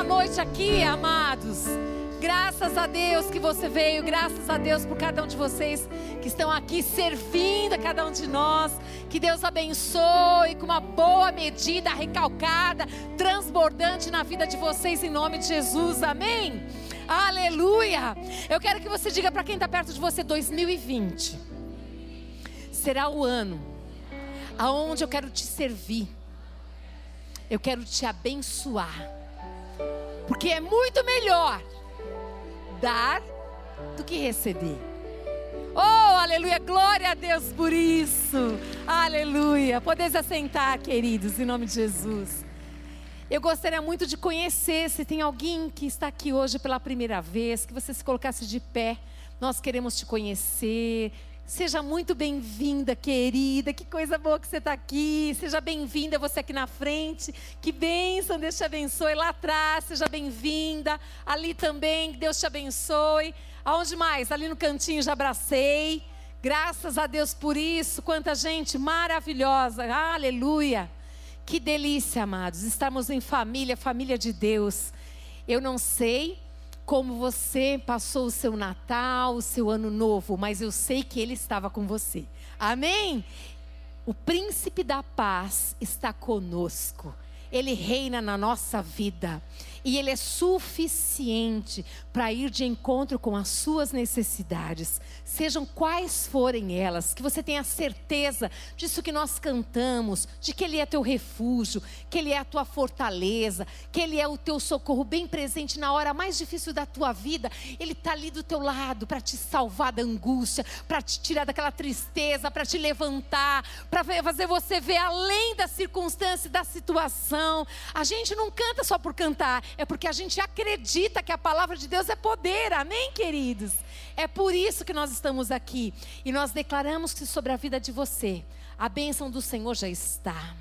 nessa noite aqui, amados. Graças a Deus que você veio, graças a Deus por cada um de vocês que estão aqui servindo a cada um de nós. Que Deus abençoe com uma boa medida, recalcada, transbordante na vida de vocês em nome de Jesus. Amém. Aleluia. Eu quero que você diga para quem está perto de você: 2020 será o ano aonde eu quero te servir. Eu quero te abençoar. Porque é muito melhor dar do que receber. Oh, aleluia, glória a Deus por isso. Aleluia. Podeis assentar, queridos, em nome de Jesus. Eu gostaria muito de conhecer, se tem alguém que está aqui hoje pela primeira vez, que você se colocasse de pé. Nós queremos te conhecer. Seja muito bem-vinda, querida. Que coisa boa que você está aqui. Seja bem-vinda você aqui na frente. Que bênção, Deus te abençoe. Lá atrás, seja bem-vinda. Ali também, Deus te abençoe. Aonde mais? Ali no cantinho já abracei. Graças a Deus por isso. Quanta gente maravilhosa. Aleluia. Que delícia, amados, estarmos em família, família de Deus. Eu não sei como você passou o seu Natal, o seu Ano Novo, mas eu sei que Ele estava com você. Amém? O príncipe da paz está conosco. Ele reina na nossa vida e Ele é suficiente para ir de encontro com as suas necessidades, sejam quais forem elas, que você tenha certeza disso que nós cantamos, de que Ele é teu refúgio, que Ele é a tua fortaleza, que Ele é o teu socorro bem presente na hora mais difícil da tua vida. Ele está ali do teu lado para te salvar da angústia, para te tirar daquela tristeza, para te levantar, para fazer você ver além da circunstância da situação. A gente não canta só por cantar, é porque a gente acredita que a palavra de Deus é poder, amém, queridos? É por isso que nós estamos aqui e nós declaramos que sobre a vida de você, a bênção do Senhor já está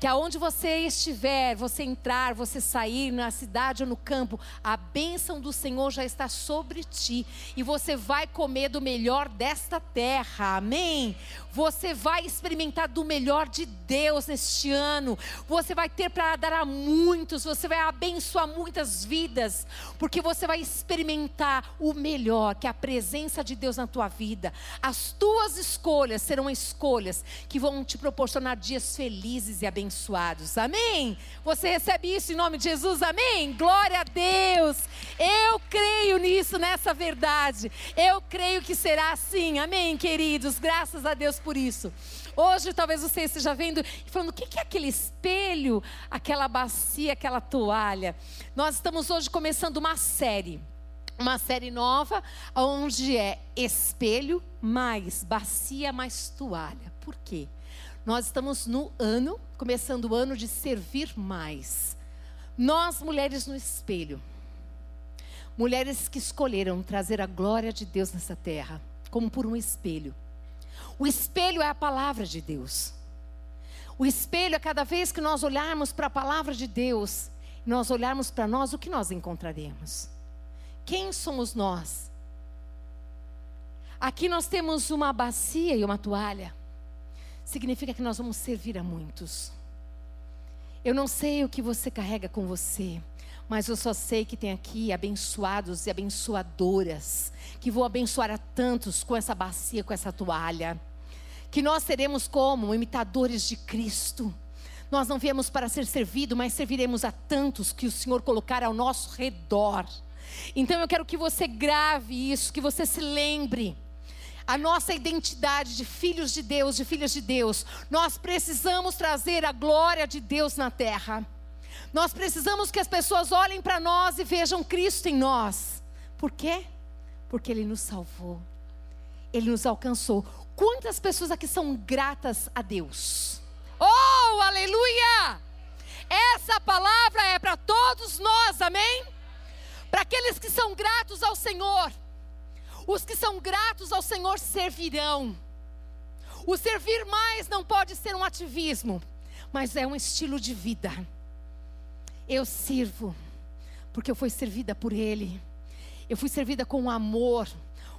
que aonde você estiver, você entrar, você sair na cidade ou no campo, a bênção do Senhor já está sobre ti e você vai comer do melhor desta terra. Amém. Você vai experimentar do melhor de Deus neste ano. Você vai ter para dar a muitos, você vai abençoar muitas vidas, porque você vai experimentar o melhor, que é a presença de Deus na tua vida. As tuas escolhas serão escolhas que vão te proporcionar dias felizes e abençoados. Amém? Você recebe isso em nome de Jesus? Amém? Glória a Deus. Eu creio nisso, nessa verdade. Eu creio que será assim. Amém, queridos. Graças a Deus por isso. Hoje talvez você esteja vendo e falando: o que é aquele espelho, aquela bacia, aquela toalha? Nós estamos hoje começando uma série. Uma série nova, onde é espelho mais bacia mais toalha. Por quê? Nós estamos no ano, começando o ano de servir mais. Nós, mulheres no espelho, mulheres que escolheram trazer a glória de Deus nessa terra, como por um espelho. O espelho é a palavra de Deus. O espelho é cada vez que nós olharmos para a palavra de Deus, nós olharmos para nós, o que nós encontraremos? Quem somos nós? Aqui nós temos uma bacia e uma toalha. Significa que nós vamos servir a muitos. Eu não sei o que você carrega com você, mas eu só sei que tem aqui abençoados e abençoadoras, que vou abençoar a tantos com essa bacia, com essa toalha. Que nós seremos como imitadores de Cristo. Nós não viemos para ser servido, mas serviremos a tantos que o Senhor colocar ao nosso redor. Então eu quero que você grave isso, que você se lembre a nossa identidade de filhos de Deus, de filhas de Deus. Nós precisamos trazer a glória de Deus na terra. Nós precisamos que as pessoas olhem para nós e vejam Cristo em nós. Por quê? Porque Ele nos salvou. Ele nos alcançou. Quantas pessoas aqui são gratas a Deus? Oh, aleluia! Essa palavra é para todos nós, amém? Para aqueles que são gratos ao Senhor. Os que são gratos ao Senhor servirão. O servir mais não pode ser um ativismo, mas é um estilo de vida. Eu sirvo, porque eu fui servida por Ele. Eu fui servida com amor,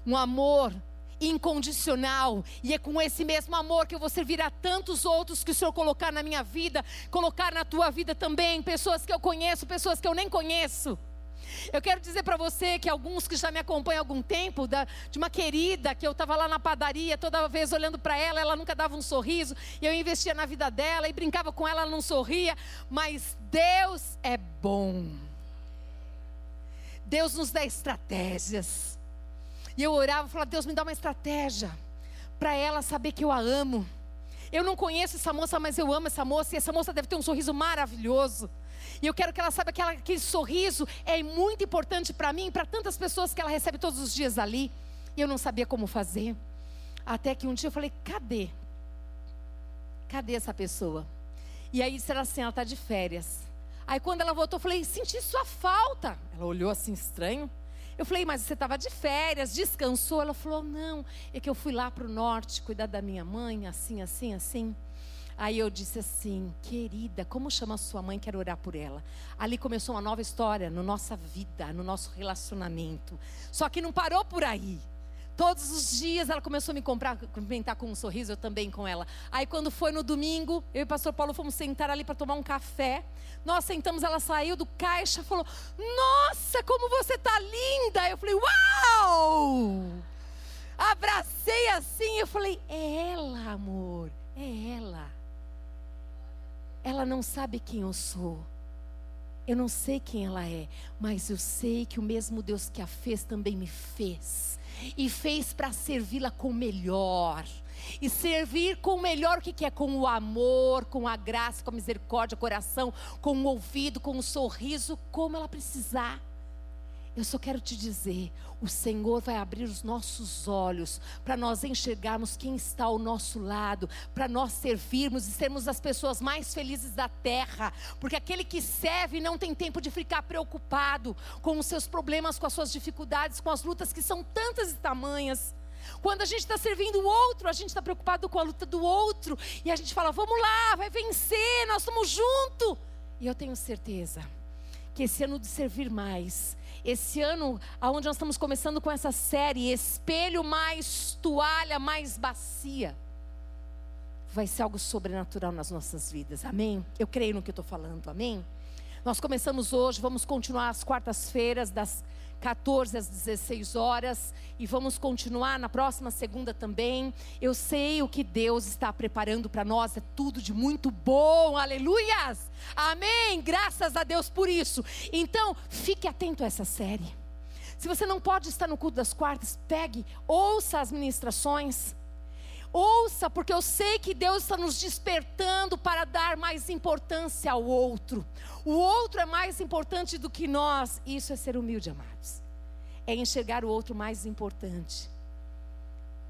um amor incondicional. E é com esse mesmo amor que eu vou servir a tantos outros que o Senhor colocar na minha vida, colocar na tua vida também, pessoas que eu conheço, pessoas que eu nem conheço. Eu quero dizer para você que alguns que já me acompanham há algum tempo, da, de uma querida que eu estava lá na padaria, toda vez olhando para ela, ela nunca dava um sorriso, e eu investia na vida dela e brincava com ela, ela não sorria, mas Deus é bom. Deus nos dá estratégias. E eu orava e falava: Deus, me dá uma estratégia para ela saber que eu a amo. Eu não conheço essa moça, mas eu amo essa moça, e essa moça deve ter um sorriso maravilhoso. E eu quero que ela saiba que ela, aquele sorriso é muito importante para mim e para tantas pessoas que ela recebe todos os dias ali. E eu não sabia como fazer. Até que um dia eu falei: cadê? Cadê essa pessoa? E aí disseram assim: ela está de férias. Aí quando ela voltou, eu falei: senti sua falta. Ela olhou assim estranho. Eu falei, mas você estava de férias, descansou? Ela falou, não, é que eu fui lá para o norte cuidar da minha mãe, assim, assim, assim. Aí eu disse assim, querida, como chama sua mãe? Quero orar por ela. Ali começou uma nova história na no nossa vida, no nosso relacionamento. Só que não parou por aí. Todos os dias ela começou a me comprar, cumprimentar com um sorriso, eu também com ela. Aí quando foi no domingo, eu e o pastor Paulo fomos sentar ali para tomar um café. Nós sentamos, ela saiu do caixa, falou: "Nossa, como você tá linda!" Eu falei: "Uau!" Abracei assim, eu falei: "É ela, amor, é ela." Ela não sabe quem eu sou. Eu não sei quem ela é, mas eu sei que o mesmo Deus que a fez também me fez. E fez para servi-la com o melhor. E servir com o melhor o que, que é? Com o amor, com a graça, com a misericórdia, coração, com o ouvido, com o sorriso, como ela precisar. Eu só quero te dizer: o Senhor vai abrir os nossos olhos para nós enxergarmos quem está ao nosso lado, para nós servirmos e sermos as pessoas mais felizes da terra, porque aquele que serve não tem tempo de ficar preocupado com os seus problemas, com as suas dificuldades, com as lutas que são tantas e tamanhas. Quando a gente está servindo o outro, a gente está preocupado com a luta do outro, e a gente fala: vamos lá, vai vencer, nós estamos juntos. E eu tenho certeza que esse ano de servir mais, esse ano, aonde nós estamos começando com essa série, espelho mais toalha, mais bacia, vai ser algo sobrenatural nas nossas vidas, amém? Eu creio no que eu estou falando, amém? Nós começamos hoje, vamos continuar às quartas-feiras, das 14 às 16 horas e vamos continuar na próxima segunda também. Eu sei o que Deus está preparando para nós, é tudo de muito bom, aleluias! Amém! Graças a Deus por isso. Então, fique atento a essa série. Se você não pode estar no culto das quartas, pegue, ouça as ministrações. Ouça, porque eu sei que Deus está nos despertando para dar mais importância ao outro. O outro é mais importante do que nós. Isso é ser humilde, amados. É enxergar o outro mais importante.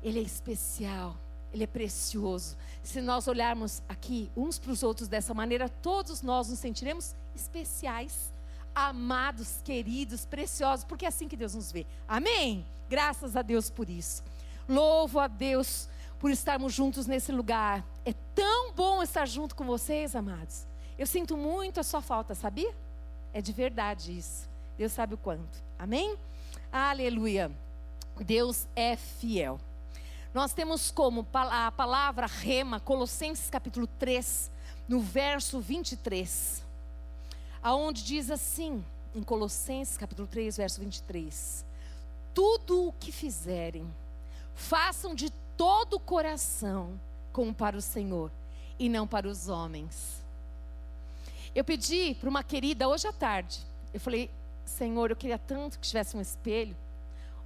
Ele é especial, ele é precioso. Se nós olharmos aqui uns para os outros dessa maneira, todos nós nos sentiremos especiais, amados, queridos, preciosos, porque é assim que Deus nos vê. Amém? Graças a Deus por isso. Louvo a Deus por estarmos juntos nesse lugar. É tão bom estar junto com vocês, amados. Eu sinto muito a sua falta, sabia? É de verdade isso. Deus sabe o quanto. Amém? Aleluia. Deus é fiel. Nós temos como a palavra rema, Colossenses capítulo 3, no verso 23, aonde diz assim, em Colossenses capítulo 3, verso 23: Tudo o que fizerem, façam de todo o coração, como para o Senhor e não para os homens. Eu pedi para uma querida hoje à tarde. Eu falei, Senhor, eu queria tanto que tivesse um espelho,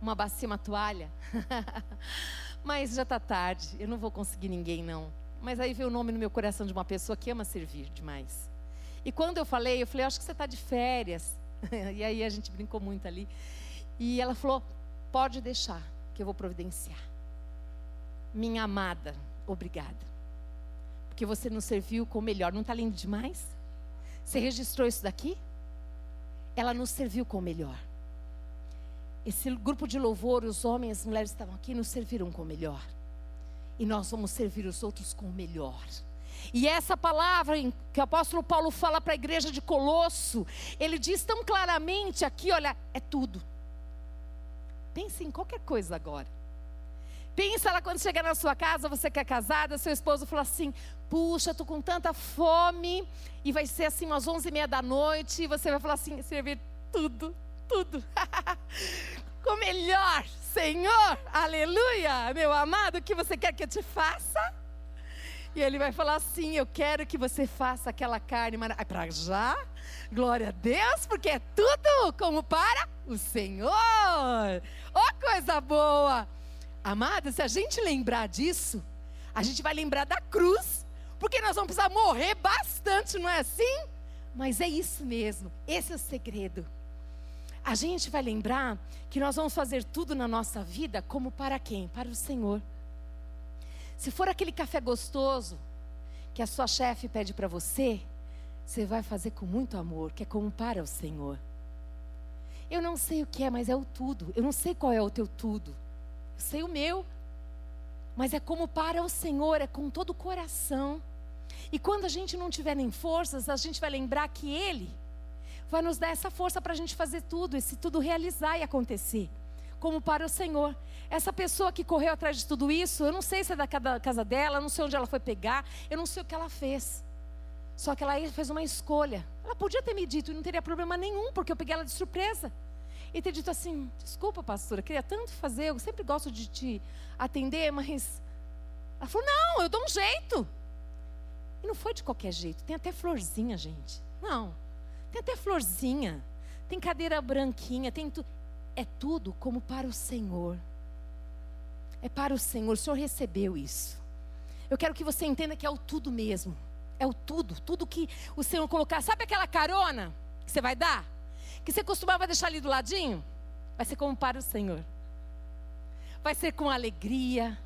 uma bacia, uma toalha. Mas já está tarde, eu não vou conseguir ninguém não. Mas aí veio o nome no meu coração de uma pessoa que ama servir demais. E quando eu falei, eu falei, acho que você está de férias. e aí a gente brincou muito ali. E ela falou, pode deixar, que eu vou providenciar minha amada, obrigada. Porque você nos serviu com o melhor. Não está lindo demais? Você registrou isso daqui? Ela nos serviu com o melhor. Esse grupo de louvor, os homens e as mulheres que estavam aqui, nos serviram com o melhor. E nós vamos servir os outros com o melhor. E essa palavra que o apóstolo Paulo fala para a igreja de Colosso, ele diz tão claramente aqui: olha, é tudo. Pense em qualquer coisa agora Pensa lá quando chegar na sua casa, você que é casada, seu esposo falou assim: Puxa, tô com tanta fome, e vai ser assim umas onze e meia da noite, e você vai falar assim: servir tudo, tudo. com melhor, Senhor, aleluia, meu amado, o que você quer que eu te faça? E ele vai falar assim: Eu quero que você faça aquela carne. Para já? Glória a Deus, porque é tudo como para o Senhor. Oh, coisa boa! Amada, se a gente lembrar disso, a gente vai lembrar da cruz, porque nós vamos precisar morrer bastante, não é assim? Mas é isso mesmo, esse é o segredo. A gente vai lembrar que nós vamos fazer tudo na nossa vida como para quem? Para o Senhor. Se for aquele café gostoso que a sua chefe pede para você, você vai fazer com muito amor, que é como para o Senhor. Eu não sei o que é, mas é o tudo. Eu não sei qual é o teu tudo. Sei o meu. Mas é como para o Senhor, é com todo o coração. E quando a gente não tiver nem forças, a gente vai lembrar que Ele vai nos dar essa força para a gente fazer tudo, esse tudo realizar e acontecer. Como para o Senhor. Essa pessoa que correu atrás de tudo isso, eu não sei se é da casa dela, eu não sei onde ela foi pegar, eu não sei o que ela fez. Só que ela fez uma escolha. Ela podia ter me dito e não teria problema nenhum, porque eu peguei ela de surpresa e ter dito assim: desculpa, pastora, queria tanto fazer, eu sempre gosto de te atender, mas. Ela falou: não, eu dou um jeito. E não foi de qualquer jeito, tem até florzinha, gente. Não, tem até florzinha, tem cadeira branquinha, tem tudo. É tudo como para o Senhor. É para o Senhor, o Senhor recebeu isso. Eu quero que você entenda que é o tudo mesmo. É o tudo, tudo que o Senhor colocar. Sabe aquela carona que você vai dar? Que você costumava deixar ali do ladinho, vai ser como para o Senhor. Vai ser com alegria.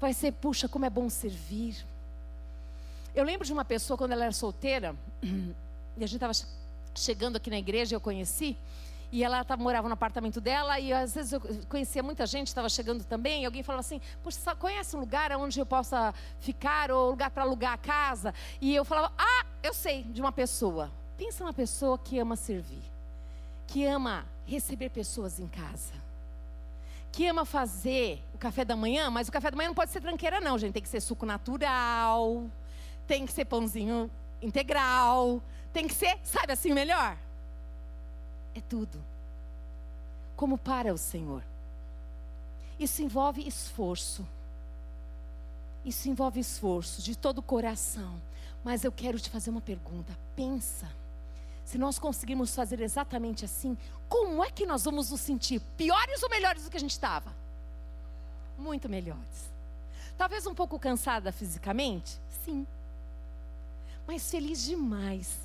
Vai ser, puxa, como é bom servir. Eu lembro de uma pessoa quando ela era solteira, e a gente estava chegando aqui na igreja, eu conheci, e ela tava, morava no apartamento dela, e às vezes eu conhecia muita gente, estava chegando também, e alguém falava assim, poxa, conhece um lugar onde eu possa ficar, ou lugar para alugar a casa? E eu falava, ah, eu sei, de uma pessoa. Pensa numa pessoa que ama servir que ama receber pessoas em casa, que ama fazer o café da manhã, mas o café da manhã não pode ser tranqueira, não, gente. Tem que ser suco natural, tem que ser pãozinho integral, tem que ser, sabe assim, melhor? É tudo. Como para o Senhor. Isso envolve esforço. Isso envolve esforço de todo o coração. Mas eu quero te fazer uma pergunta. Pensa se nós conseguirmos fazer exatamente assim, como é que nós vamos nos sentir? Piores ou melhores do que a gente estava? Muito melhores. Talvez um pouco cansada fisicamente? Sim. Mas feliz demais.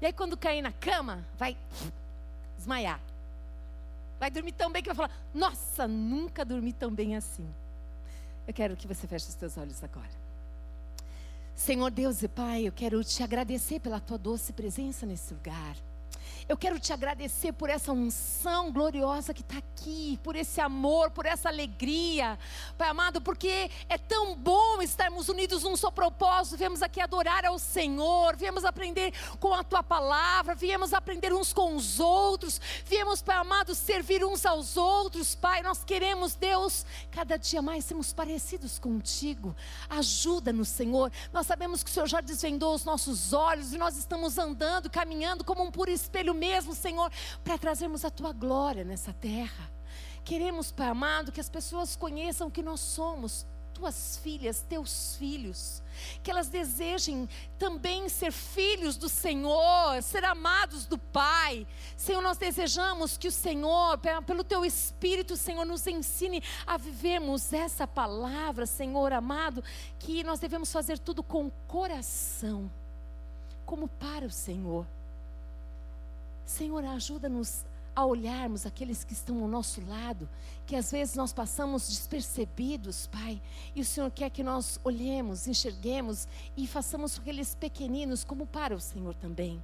E aí, quando cair na cama, vai desmaiar. Vai dormir tão bem que vai falar: Nossa, nunca dormi tão bem assim. Eu quero que você feche os seus olhos agora. Senhor Deus e Pai, eu quero te agradecer pela tua doce presença nesse lugar. Eu quero te agradecer por essa unção gloriosa que está aqui, por esse amor, por essa alegria, Pai amado, porque é tão bom estarmos unidos num só propósito. Viemos aqui adorar ao Senhor, viemos aprender com a tua palavra, viemos aprender uns com os outros, viemos, Pai amado, servir uns aos outros, Pai. Nós queremos, Deus, cada dia mais sermos parecidos contigo. Ajuda-nos, Senhor. Nós sabemos que o Senhor já desvendou os nossos olhos e nós estamos andando, caminhando como um puro espelho mesmo, Senhor, para trazermos a tua glória nessa terra. Queremos, Pai amado, que as pessoas conheçam que nós somos tuas filhas, teus filhos, que elas desejem também ser filhos do Senhor, ser amados do Pai. Senhor, nós desejamos que o Senhor, pelo teu Espírito, Senhor, nos ensine a vivermos essa palavra, Senhor amado, que nós devemos fazer tudo com coração, como para o Senhor. Senhor, ajuda-nos a olharmos aqueles que estão ao nosso lado, que às vezes nós passamos despercebidos, Pai, e o Senhor quer que nós olhemos, enxerguemos e façamos aqueles pequeninos como para o Senhor também.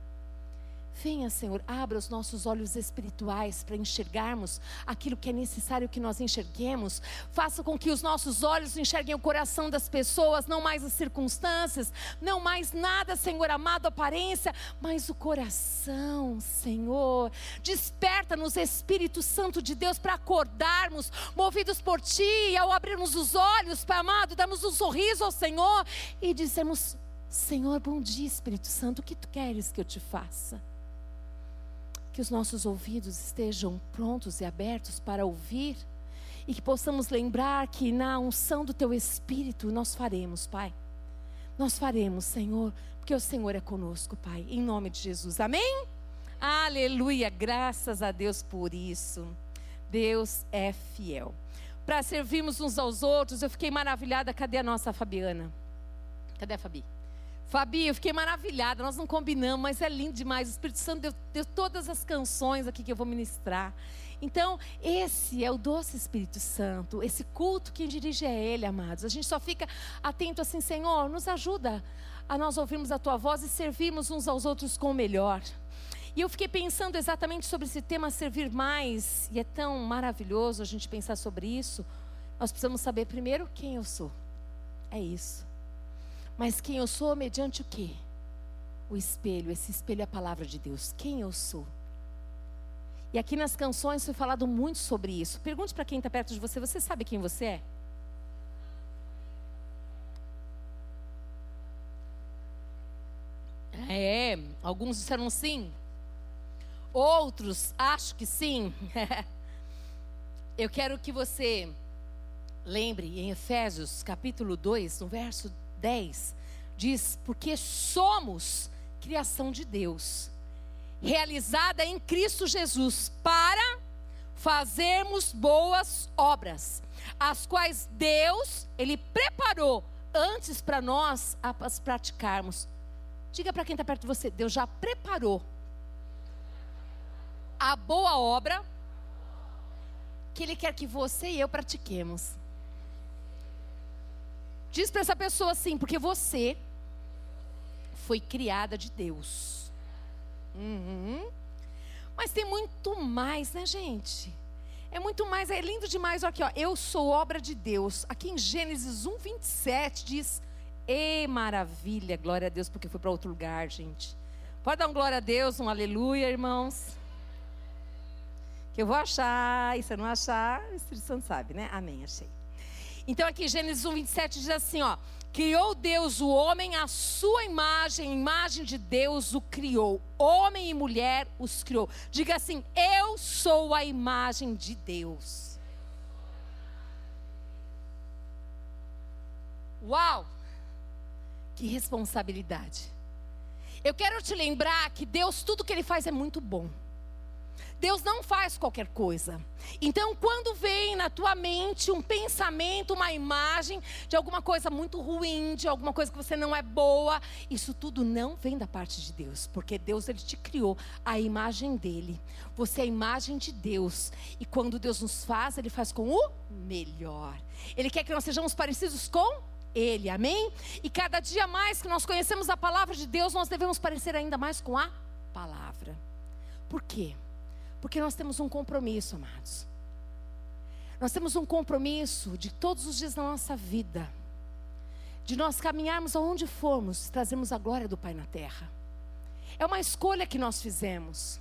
Venha, Senhor, abra os nossos olhos espirituais para enxergarmos aquilo que é necessário que nós enxerguemos. Faça com que os nossos olhos enxerguem o coração das pessoas, não mais as circunstâncias, não mais nada, Senhor amado, aparência, mas o coração, Senhor. Desperta-nos, Espírito Santo de Deus, para acordarmos, movidos por Ti, e ao abrirmos os olhos, Pai amado, damos um sorriso ao Senhor e dizemos: Senhor, bom dia, Espírito Santo, o que tu queres que eu te faça? Que os nossos ouvidos estejam prontos e abertos para ouvir e que possamos lembrar que na unção do teu Espírito nós faremos, Pai. Nós faremos, Senhor, porque o Senhor é conosco, Pai, em nome de Jesus. Amém? Aleluia, graças a Deus por isso. Deus é fiel. Para servirmos uns aos outros, eu fiquei maravilhada. Cadê a nossa Fabiana? Cadê a Fabi? Fabi, eu fiquei maravilhada. Nós não combinamos, mas é lindo demais. O Espírito Santo deu, deu, todas as canções aqui que eu vou ministrar. Então, esse é o doce Espírito Santo. Esse culto, quem dirige é Ele, amados. A gente só fica atento assim, Senhor, nos ajuda a nós ouvirmos a Tua voz e servirmos uns aos outros com o melhor. E eu fiquei pensando exatamente sobre esse tema servir mais, e é tão maravilhoso a gente pensar sobre isso. Nós precisamos saber primeiro quem eu sou. É isso. Mas quem eu sou mediante o quê? O espelho, esse espelho é a palavra de Deus. Quem eu sou? E aqui nas canções foi falado muito sobre isso. Pergunte para quem está perto de você: você sabe quem você é? É, alguns disseram sim. Outros, acho que sim. Eu quero que você lembre em Efésios capítulo 2, no verso 10, diz: Porque somos criação de Deus, realizada em Cristo Jesus, para fazermos boas obras, as quais Deus, Ele preparou antes para nós as praticarmos. Diga para quem está perto de você: Deus já preparou a boa obra que Ele quer que você e eu pratiquemos. Diz para essa pessoa assim, porque você foi criada de Deus. Uhum. Mas tem muito mais, né, gente? É muito mais, é lindo demais. Olha aqui, ó, eu sou obra de Deus. Aqui em Gênesis 1, 27 diz: E maravilha, glória a Deus, porque foi para outro lugar, gente. Pode dar um glória a Deus, um aleluia, irmãos. Que eu vou achar, e se eu não achar, o Espírito Santo sabe, né? Amém, achei. Então aqui Gênesis 1, 27 diz assim, ó. Criou Deus o homem à sua imagem, imagem de Deus o criou. Homem e mulher os criou. Diga assim: Eu sou a imagem de Deus. Uau! Que responsabilidade. Eu quero te lembrar que Deus, tudo que Ele faz é muito bom. Deus não faz qualquer coisa. Então, quando vem na tua mente um pensamento, uma imagem de alguma coisa muito ruim, de alguma coisa que você não é boa, isso tudo não vem da parte de Deus, porque Deus ele te criou a imagem dele. Você é a imagem de Deus, e quando Deus nos faz, ele faz com o melhor. Ele quer que nós sejamos parecidos com ele, amém? E cada dia mais que nós conhecemos a palavra de Deus, nós devemos parecer ainda mais com a palavra. Por quê? Porque nós temos um compromisso, amados. Nós temos um compromisso de todos os dias da nossa vida, de nós caminharmos aonde formos, trazemos a glória do Pai na terra. É uma escolha que nós fizemos.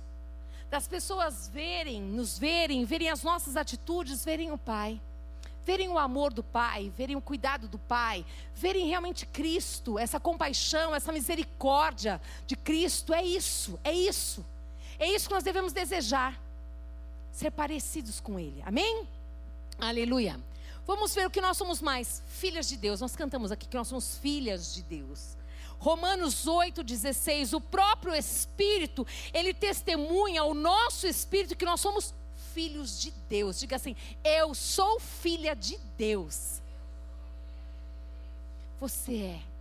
Das pessoas verem, nos verem, verem as nossas atitudes, verem o Pai. Verem o amor do Pai, verem o cuidado do Pai, verem realmente Cristo, essa compaixão, essa misericórdia de Cristo, é isso, é isso. É isso que nós devemos desejar. Ser parecidos com Ele. Amém? Aleluia. Vamos ver o que nós somos mais. Filhas de Deus. Nós cantamos aqui que nós somos filhas de Deus. Romanos 8,16. O próprio Espírito, ele testemunha ao nosso Espírito que nós somos filhos de Deus. Diga assim: Eu sou filha de Deus. Você é.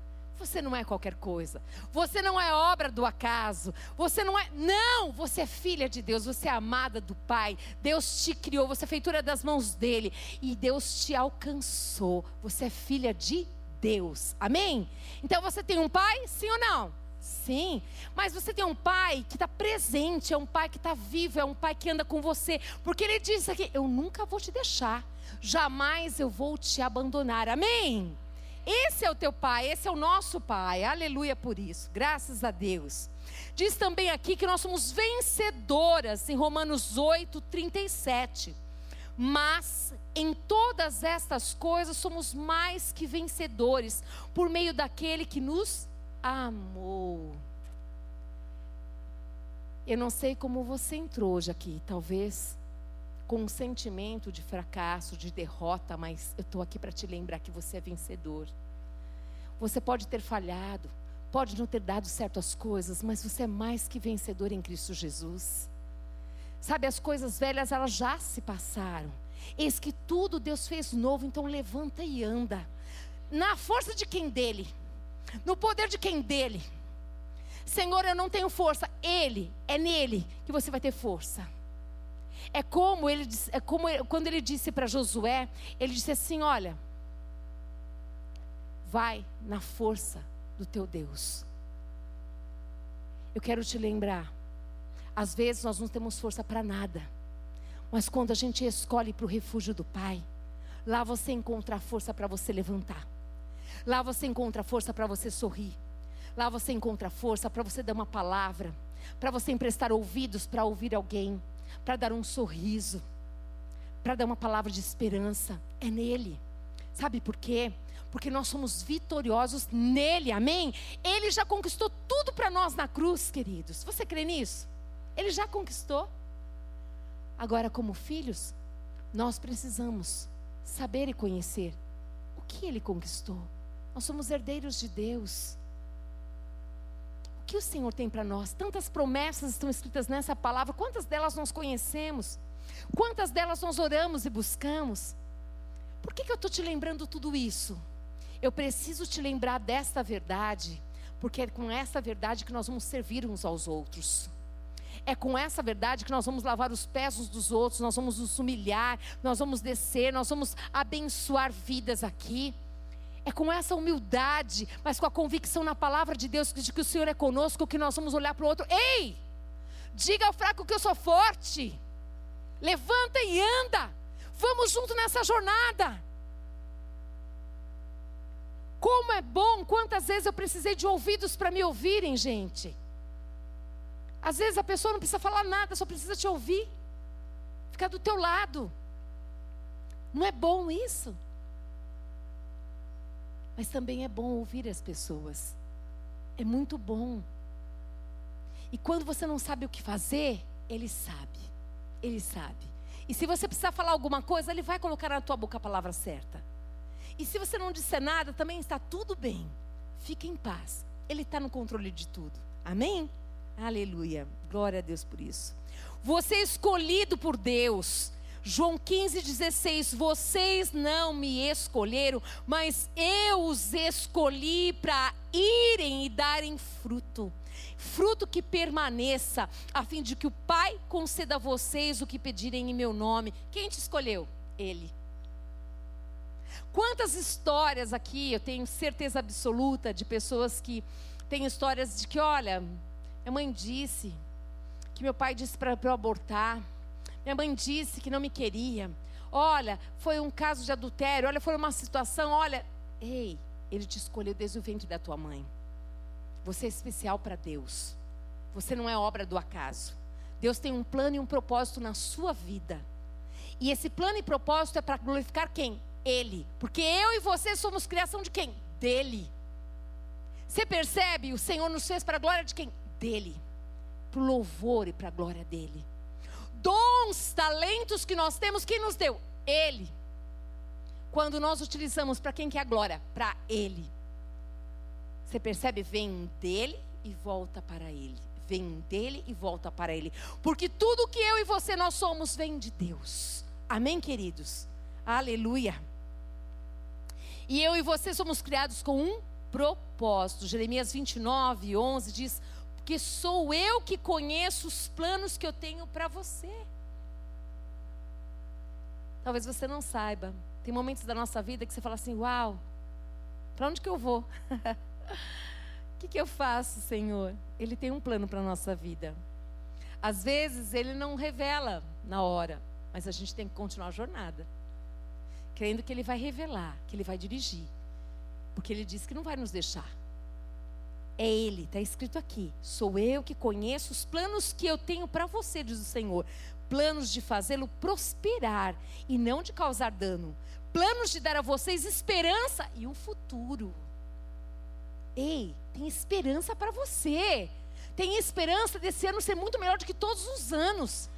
Você não é qualquer coisa. Você não é obra do acaso. Você não é. Não! Você é filha de Deus. Você é amada do Pai. Deus te criou. Você é feitura das mãos dele. E Deus te alcançou. Você é filha de Deus. Amém? Então você tem um pai? Sim ou não? Sim, mas você tem um pai que está presente, é um pai que está vivo, é um pai que anda com você, porque ele disse aqui: Eu nunca vou te deixar, jamais eu vou te abandonar. Amém? Esse é o teu pai, esse é o nosso pai, aleluia por isso, graças a Deus. Diz também aqui que nós somos vencedoras, em Romanos 8, 37. Mas em todas estas coisas somos mais que vencedores, por meio daquele que nos amor. Eu não sei como você entrou hoje aqui, talvez com um sentimento de fracasso, de derrota, mas eu estou aqui para te lembrar que você é vencedor. Você pode ter falhado, pode não ter dado certas coisas, mas você é mais que vencedor em Cristo Jesus. Sabe, as coisas velhas elas já se passaram. Eis que tudo Deus fez novo, então levanta e anda. Na força de quem dele? No poder de quem? Dele. Senhor, eu não tenho força. Ele, é nele que você vai ter força. É como ele é como quando ele disse para Josué, ele disse assim: "Olha, vai na força do teu Deus". Eu quero te lembrar, às vezes nós não temos força para nada. Mas quando a gente escolhe para o refúgio do Pai, lá você encontra a força para você levantar. Lá você encontra força para você sorrir. Lá você encontra força para você dar uma palavra, para você emprestar ouvidos para ouvir alguém, para dar um sorriso, para dar uma palavra de esperança. É nele. Sabe por quê? Porque nós somos vitoriosos nele, amém? Ele já conquistou tudo para nós na cruz, queridos. Você crê nisso? Ele já conquistou. Agora, como filhos, nós precisamos saber e conhecer o que ele conquistou. Nós somos herdeiros de Deus. Que o Senhor tem para nós? Tantas promessas estão escritas nessa palavra, quantas delas nós conhecemos? Quantas delas nós oramos e buscamos? Por que, que eu estou te lembrando tudo isso? Eu preciso te lembrar desta verdade, porque é com essa verdade que nós vamos servir uns aos outros. É com essa verdade que nós vamos lavar os pés uns dos outros, nós vamos nos humilhar, nós vamos descer, nós vamos abençoar vidas aqui. É com essa humildade, mas com a convicção na palavra de Deus de que o Senhor é conosco, que nós vamos olhar para o outro. Ei! Diga ao fraco que eu sou forte. Levanta e anda. Vamos junto nessa jornada. Como é bom, quantas vezes eu precisei de ouvidos para me ouvirem, gente. Às vezes a pessoa não precisa falar nada, só precisa te ouvir. Ficar do teu lado. Não é bom isso? Mas também é bom ouvir as pessoas. É muito bom. E quando você não sabe o que fazer, ele sabe. Ele sabe. E se você precisar falar alguma coisa, ele vai colocar na tua boca a palavra certa. E se você não disser nada, também está tudo bem. Fique em paz. Ele está no controle de tudo. Amém? Aleluia. Glória a Deus por isso. Você é escolhido por Deus. João 15, 16: Vocês não me escolheram, mas eu os escolhi para irem e darem fruto. Fruto que permaneça, a fim de que o Pai conceda a vocês o que pedirem em meu nome. Quem te escolheu? Ele. Quantas histórias aqui, eu tenho certeza absoluta de pessoas que têm histórias de que, olha, minha mãe disse que meu pai disse para eu abortar. Minha mãe disse que não me queria. Olha, foi um caso de adultério. Olha, foi uma situação. Olha, ei, ele te escolheu desde o ventre da tua mãe. Você é especial para Deus. Você não é obra do acaso. Deus tem um plano e um propósito na sua vida. E esse plano e propósito é para glorificar quem? Ele. Porque eu e você somos criação de quem? Dele. Você percebe? O Senhor nos fez para a glória de quem? Dele. Para o louvor e para a glória dele dons, talentos que nós temos, quem nos deu? Ele. Quando nós utilizamos para quem que é a glória? Para Ele. Você percebe? Vem dele e volta para Ele. Vem dele e volta para Ele. Porque tudo que eu e você nós somos vem de Deus. Amém, queridos? Aleluia. E eu e você somos criados com um propósito. Jeremias 29, 11 diz: que sou eu que conheço os planos que eu tenho para você. Talvez você não saiba. Tem momentos da nossa vida que você fala assim: Uau, para onde que eu vou? O que, que eu faço, Senhor? Ele tem um plano para a nossa vida. Às vezes, Ele não revela na hora, mas a gente tem que continuar a jornada. Crendo que Ele vai revelar, que Ele vai dirigir. Porque Ele disse que não vai nos deixar. É Ele, está escrito aqui. Sou eu que conheço os planos que eu tenho para você, diz o Senhor. Planos de fazê-lo prosperar e não de causar dano. Planos de dar a vocês esperança e um futuro. Ei, tem esperança para você. Tem esperança desse ano ser muito melhor do que todos os anos.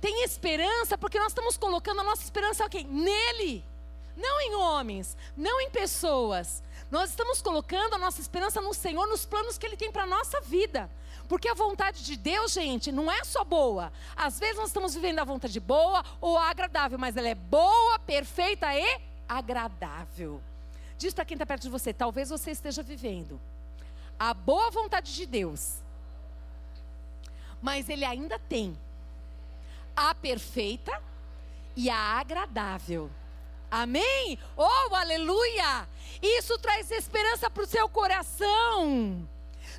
Tem esperança porque nós estamos colocando a nossa esperança aqui, nele. Não em homens, não em pessoas, nós estamos colocando a nossa esperança no Senhor, nos planos que Ele tem para a nossa vida. Porque a vontade de Deus, gente, não é só boa. Às vezes nós estamos vivendo a vontade boa ou agradável, mas ela é boa, perfeita e agradável. Diz para quem está perto de você, talvez você esteja vivendo a boa vontade de Deus, mas Ele ainda tem a perfeita e a agradável. Amém? Oh, aleluia! Isso traz esperança para o seu coração.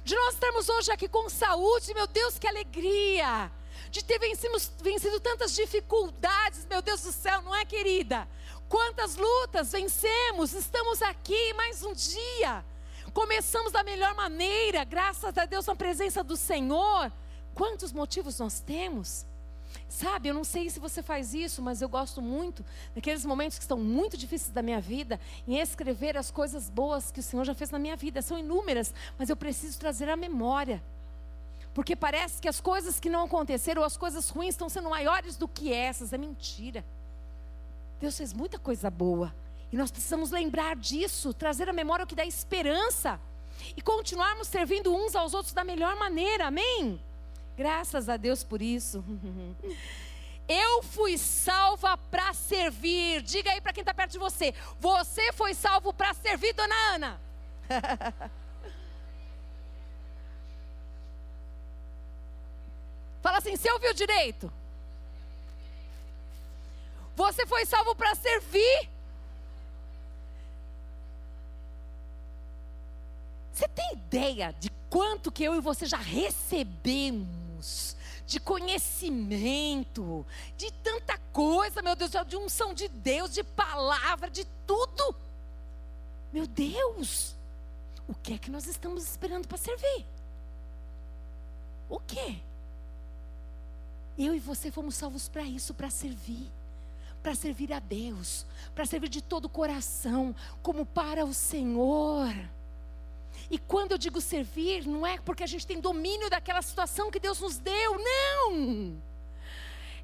De nós estarmos hoje aqui com saúde, meu Deus, que alegria! De ter vencido, vencido tantas dificuldades, meu Deus do céu, não é, querida? Quantas lutas vencemos, estamos aqui mais um dia. Começamos da melhor maneira, graças a Deus, na presença do Senhor. Quantos motivos nós temos? Sabe, eu não sei se você faz isso, mas eu gosto muito daqueles momentos que estão muito difíceis da minha vida, em escrever as coisas boas que o Senhor já fez na minha vida. São inúmeras, mas eu preciso trazer a memória. Porque parece que as coisas que não aconteceram, ou as coisas ruins, estão sendo maiores do que essas. É mentira. Deus fez muita coisa boa. E nós precisamos lembrar disso, trazer a memória o que dá esperança. E continuarmos servindo uns aos outros da melhor maneira. Amém? Graças a Deus por isso. Eu fui salva para servir. Diga aí para quem está perto de você. Você foi salvo para servir, dona Ana. Fala assim, você ouviu direito? Você foi salvo para servir. Você tem ideia de quanto que eu e você já recebemos? De conhecimento, de tanta coisa, meu Deus, de unção de Deus, de palavra, de tudo. Meu Deus, o que é que nós estamos esperando para servir? O que? Eu e você fomos salvos para isso, para servir. Para servir a Deus, para servir de todo o coração, como para o Senhor. Quando eu digo servir, não é porque a gente tem domínio daquela situação que Deus nos deu, não.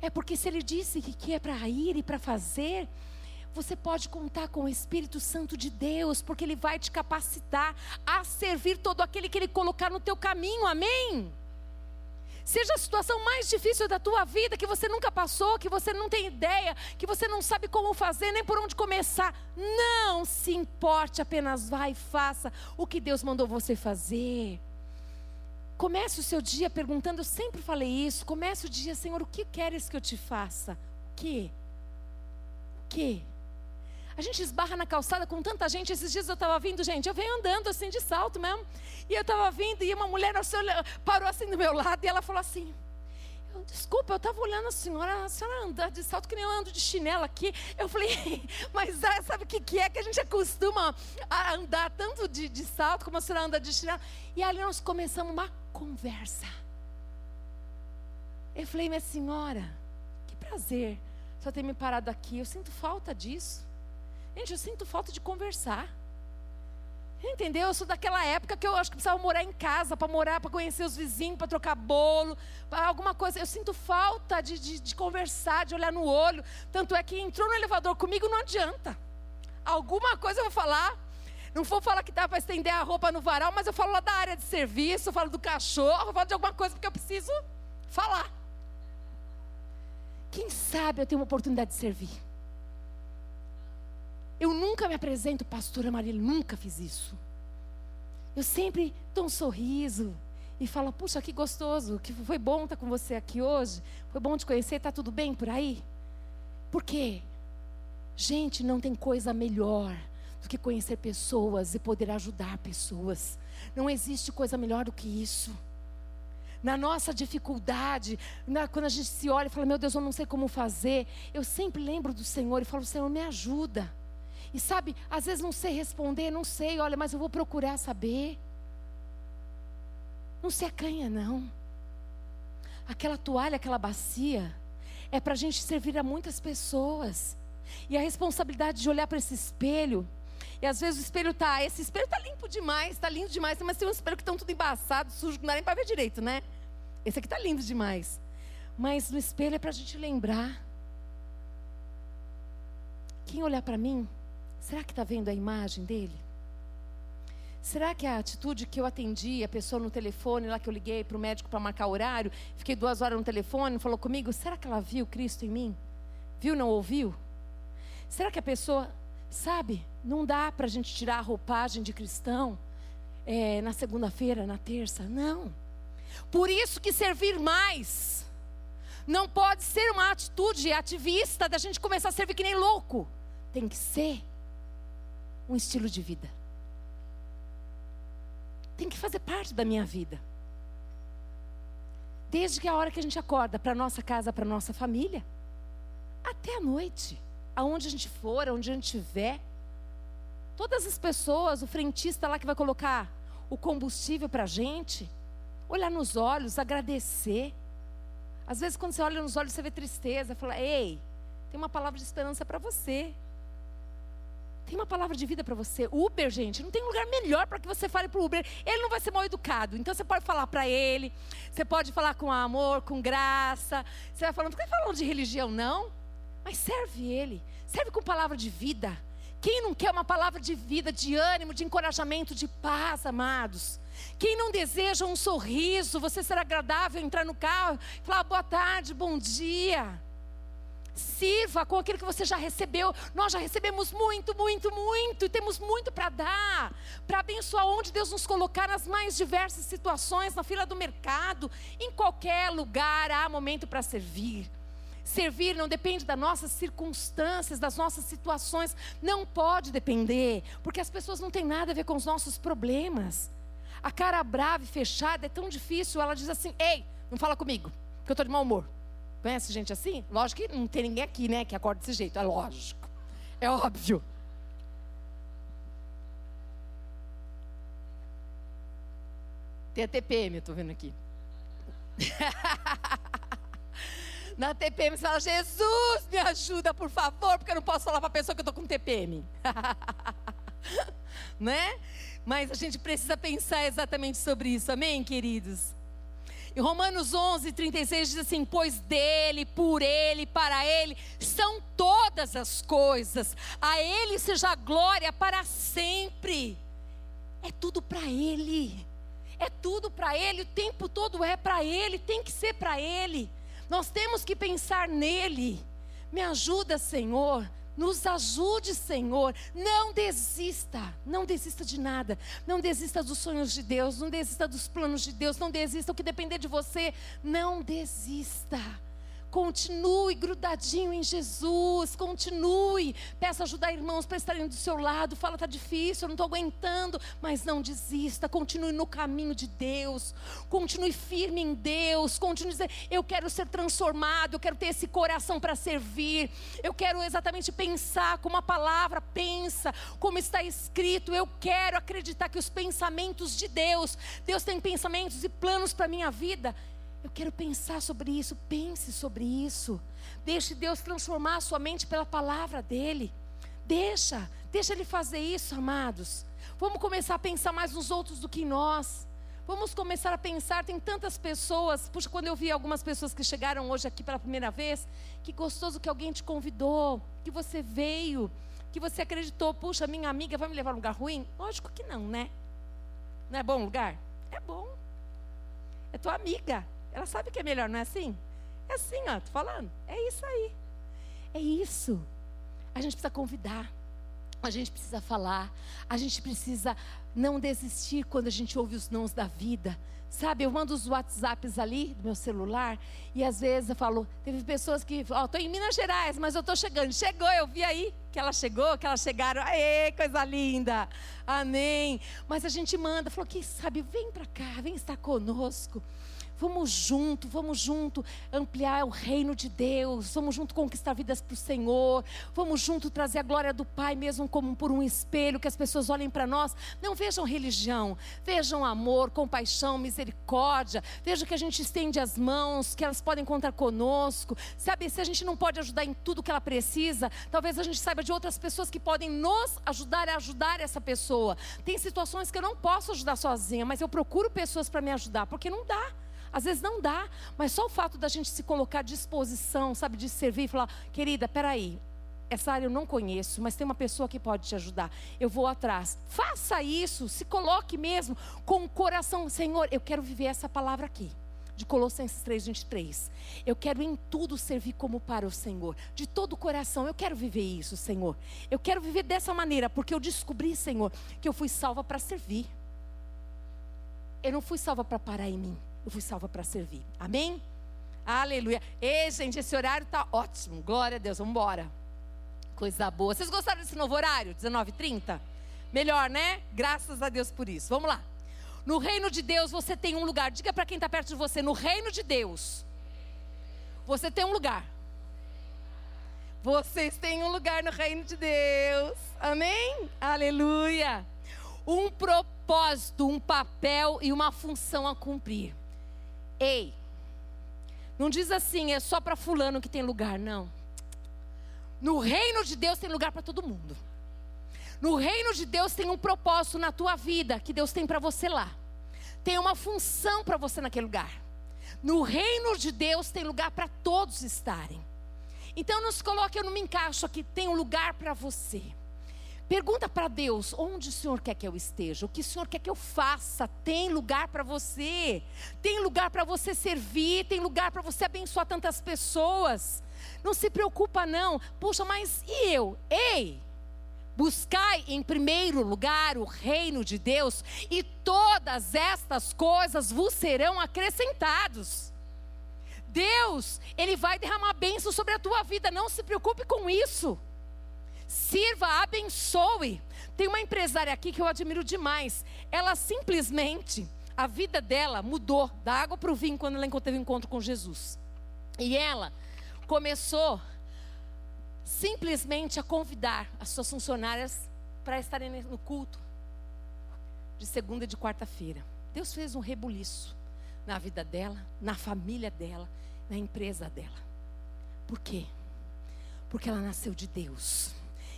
É porque se Ele disse que é para ir e para fazer, você pode contar com o Espírito Santo de Deus, porque Ele vai te capacitar a servir todo aquele que Ele colocar no teu caminho, amém? Seja a situação mais difícil da tua vida, que você nunca passou, que você não tem ideia, que você não sabe como fazer, nem por onde começar. Não se importe, apenas vá e faça o que Deus mandou você fazer. Comece o seu dia perguntando, eu sempre falei isso. Comece o dia, Senhor, o que queres que eu te faça? O que? O que? A gente esbarra na calçada com tanta gente. Esses dias eu estava vindo, gente, eu venho andando assim de salto mesmo. E eu estava vindo e uma mulher parou assim do meu lado e ela falou assim: Desculpa, eu estava olhando a senhora, a senhora anda de salto que nem eu ando de chinelo aqui. Eu falei, mas ah, sabe o que, que é? Que a gente acostuma a andar tanto de, de salto como a senhora anda de chinelo. E ali nós começamos uma conversa. Eu falei, minha senhora, que prazer só ter me parado aqui. Eu sinto falta disso. Gente, eu sinto falta de conversar. Entendeu? Eu sou daquela época que eu acho que precisava morar em casa, para morar, para conhecer os vizinhos, para trocar bolo, para alguma coisa. Eu sinto falta de, de, de, conversar, de olhar no olho. Tanto é que entrou no elevador comigo, não adianta. Alguma coisa eu vou falar. Não vou falar que dá para estender a roupa no varal, mas eu falo lá da área de serviço, eu falo do cachorro, eu falo de alguma coisa porque eu preciso falar. Quem sabe eu tenho uma oportunidade de servir. Eu nunca me apresento, pastora Maria, nunca fiz isso. Eu sempre dou um sorriso e falo, puxa, que gostoso, que foi bom estar com você aqui hoje, foi bom te conhecer, está tudo bem por aí? Por quê? Gente, não tem coisa melhor do que conhecer pessoas e poder ajudar pessoas. Não existe coisa melhor do que isso. Na nossa dificuldade, na, quando a gente se olha e fala, meu Deus, eu não sei como fazer, eu sempre lembro do Senhor e falo, Senhor, me ajuda. E sabe, às vezes não sei responder, não sei, olha, mas eu vou procurar saber. Não se acanha, não. Aquela toalha, aquela bacia, é para a gente servir a muitas pessoas. E a responsabilidade de olhar para esse espelho. E às vezes o espelho tá, esse espelho tá limpo demais, tá lindo demais, mas tem um espelho que estão tudo embaçado, sujo, não dá nem para ver direito, né? Esse aqui tá lindo demais. Mas no espelho é para a gente lembrar. Quem olhar para mim, será que está vendo a imagem dele? Será que a atitude que eu atendi a pessoa no telefone, lá que eu liguei para o médico para marcar horário, fiquei duas horas no telefone, falou comigo, será que ela viu Cristo em mim? Viu, não ouviu? Será que a pessoa, sabe, não dá para a gente tirar a roupagem de cristão é, na segunda-feira, na terça? Não. Por isso que servir mais não pode ser uma atitude ativista da gente começar a servir que nem louco. Tem que ser um estilo de vida tem que fazer parte da minha vida. Desde que a hora que a gente acorda para nossa casa, para nossa família, até a noite, aonde a gente for, aonde a gente estiver. Todas as pessoas, o frentista lá que vai colocar o combustível para a gente, olhar nos olhos, agradecer. Às vezes, quando você olha nos olhos, você vê tristeza, fala: Ei, tem uma palavra de esperança para você. Tem uma palavra de vida para você. Uber, gente, não tem lugar melhor para que você fale para o Uber. Ele não vai ser mal educado. Então você pode falar para ele, você pode falar com amor, com graça. Você vai falando, não falando de religião, não. Mas serve ele. Serve com palavra de vida. Quem não quer uma palavra de vida, de ânimo, de encorajamento, de paz, amados? Quem não deseja um sorriso, você ser agradável, entrar no carro, falar boa tarde, bom dia. Sirva com aquilo que você já recebeu. Nós já recebemos muito, muito, muito. E temos muito para dar. Para abençoar onde Deus nos colocar nas mais diversas situações, na fila do mercado. Em qualquer lugar há momento para servir. Servir não depende das nossas circunstâncias, das nossas situações. Não pode depender. Porque as pessoas não têm nada a ver com os nossos problemas. A cara brava e fechada é tão difícil. Ela diz assim: Ei, não fala comigo, porque eu estou de mau humor. Conhece gente assim? Lógico que não tem ninguém aqui, né, que acorda desse jeito. É lógico. É óbvio. Tem a TPM, eu tô vendo aqui. Na TPM você fala, Jesus, me ajuda, por favor, porque eu não posso falar para a pessoa que eu tô com TPM. né? Mas a gente precisa pensar exatamente sobre isso, amém, queridos? Em Romanos 11, 36 diz assim: Pois dele, por ele, para ele são todas as coisas, a ele seja a glória para sempre. É tudo para ele, é tudo para ele, o tempo todo é para ele, tem que ser para ele. Nós temos que pensar nele. Me ajuda, Senhor, nos ajude, Senhor. Não desista. Não desista de nada. Não desista dos sonhos de Deus. Não desista dos planos de Deus. Não desista o que depender de você. Não desista. Continue grudadinho em Jesus, continue. Peça ajuda irmãos para estarem do seu lado. Fala, está difícil, eu não estou aguentando. Mas não desista, continue no caminho de Deus. Continue firme em Deus. Continue dizendo, eu quero ser transformado, eu quero ter esse coração para servir. Eu quero exatamente pensar como a palavra pensa, como está escrito. Eu quero acreditar que os pensamentos de Deus, Deus tem pensamentos e planos para a minha vida eu quero pensar sobre isso. Pense sobre isso. Deixe Deus transformar a sua mente pela palavra dEle. Deixa, deixa Ele fazer isso, amados. Vamos começar a pensar mais nos outros do que em nós. Vamos começar a pensar, tem tantas pessoas. Puxa, quando eu vi algumas pessoas que chegaram hoje aqui pela primeira vez, que gostoso que alguém te convidou, que você veio, que você acreditou. Puxa, minha amiga vai me levar a um lugar ruim? Lógico que não, né? Não é bom lugar? É bom. É tua amiga. Ela sabe que é melhor, não é assim? É assim, ó, tô falando. É isso aí. É isso. A gente precisa convidar. A gente precisa falar, a gente precisa não desistir quando a gente ouve os nãos da vida. Sabe, eu mando os WhatsApps ali do meu celular e às vezes eu falo, teve pessoas que, ó, oh, tô em Minas Gerais, mas eu tô chegando. Chegou, eu vi aí que ela chegou, que elas chegaram. Aê, coisa linda. Amém. Mas a gente manda, falou que sabe, vem para cá, vem estar conosco. Vamos junto, vamos junto ampliar o reino de Deus. Vamos junto conquistar vidas para o Senhor. Vamos junto trazer a glória do Pai, mesmo como por um espelho, que as pessoas olhem para nós. Não vejam religião, vejam amor, compaixão, misericórdia. Vejam que a gente estende as mãos, que elas podem contar conosco. Sabe, se a gente não pode ajudar em tudo que ela precisa, talvez a gente saiba de outras pessoas que podem nos ajudar a ajudar essa pessoa. Tem situações que eu não posso ajudar sozinha, mas eu procuro pessoas para me ajudar, porque não dá. Às vezes não dá, mas só o fato da gente se colocar à disposição, sabe, de servir e falar, querida, peraí, essa área eu não conheço, mas tem uma pessoa que pode te ajudar. Eu vou atrás. Faça isso, se coloque mesmo com o coração, Senhor, eu quero viver essa palavra aqui. De Colossenses 3, 23. Eu quero em tudo servir como para o Senhor. De todo o coração, eu quero viver isso, Senhor. Eu quero viver dessa maneira, porque eu descobri, Senhor, que eu fui salva para servir. Eu não fui salva para parar em mim eu fui salva para servir. Amém? Aleluia. Ei, gente, esse horário está ótimo. Glória a Deus, vamos embora. Coisa boa. Vocês gostaram desse novo horário? 19h30? Melhor, né? Graças a Deus por isso. Vamos lá. No reino de Deus você tem um lugar. Diga para quem está perto de você. No reino de Deus, você tem um lugar. Vocês têm um lugar no reino de Deus. Amém? Aleluia. Um propósito, um papel e uma função a cumprir. Ei, não diz assim, é só para fulano que tem lugar, não. No reino de Deus tem lugar para todo mundo. No reino de Deus tem um propósito na tua vida que Deus tem para você lá. Tem uma função para você naquele lugar. No reino de Deus tem lugar para todos estarem. Então não se coloque, eu não me encaixo aqui, tem um lugar para você. Pergunta para Deus: onde o Senhor quer que eu esteja? O que o Senhor quer que eu faça? Tem lugar para você, tem lugar para você servir, tem lugar para você abençoar tantas pessoas. Não se preocupa, não. Puxa, mas e eu? Ei! Buscai em primeiro lugar o reino de Deus, e todas estas coisas vos serão acrescentados. Deus, Ele vai derramar bênção sobre a tua vida, não se preocupe com isso sirva, abençoe. Tem uma empresária aqui que eu admiro demais. Ela simplesmente, a vida dela mudou da água para o vinho quando ela teve um encontro com Jesus. E ela começou simplesmente a convidar as suas funcionárias para estarem no culto de segunda e de quarta-feira. Deus fez um rebuliço na vida dela, na família dela, na empresa dela. Por quê? Porque ela nasceu de Deus.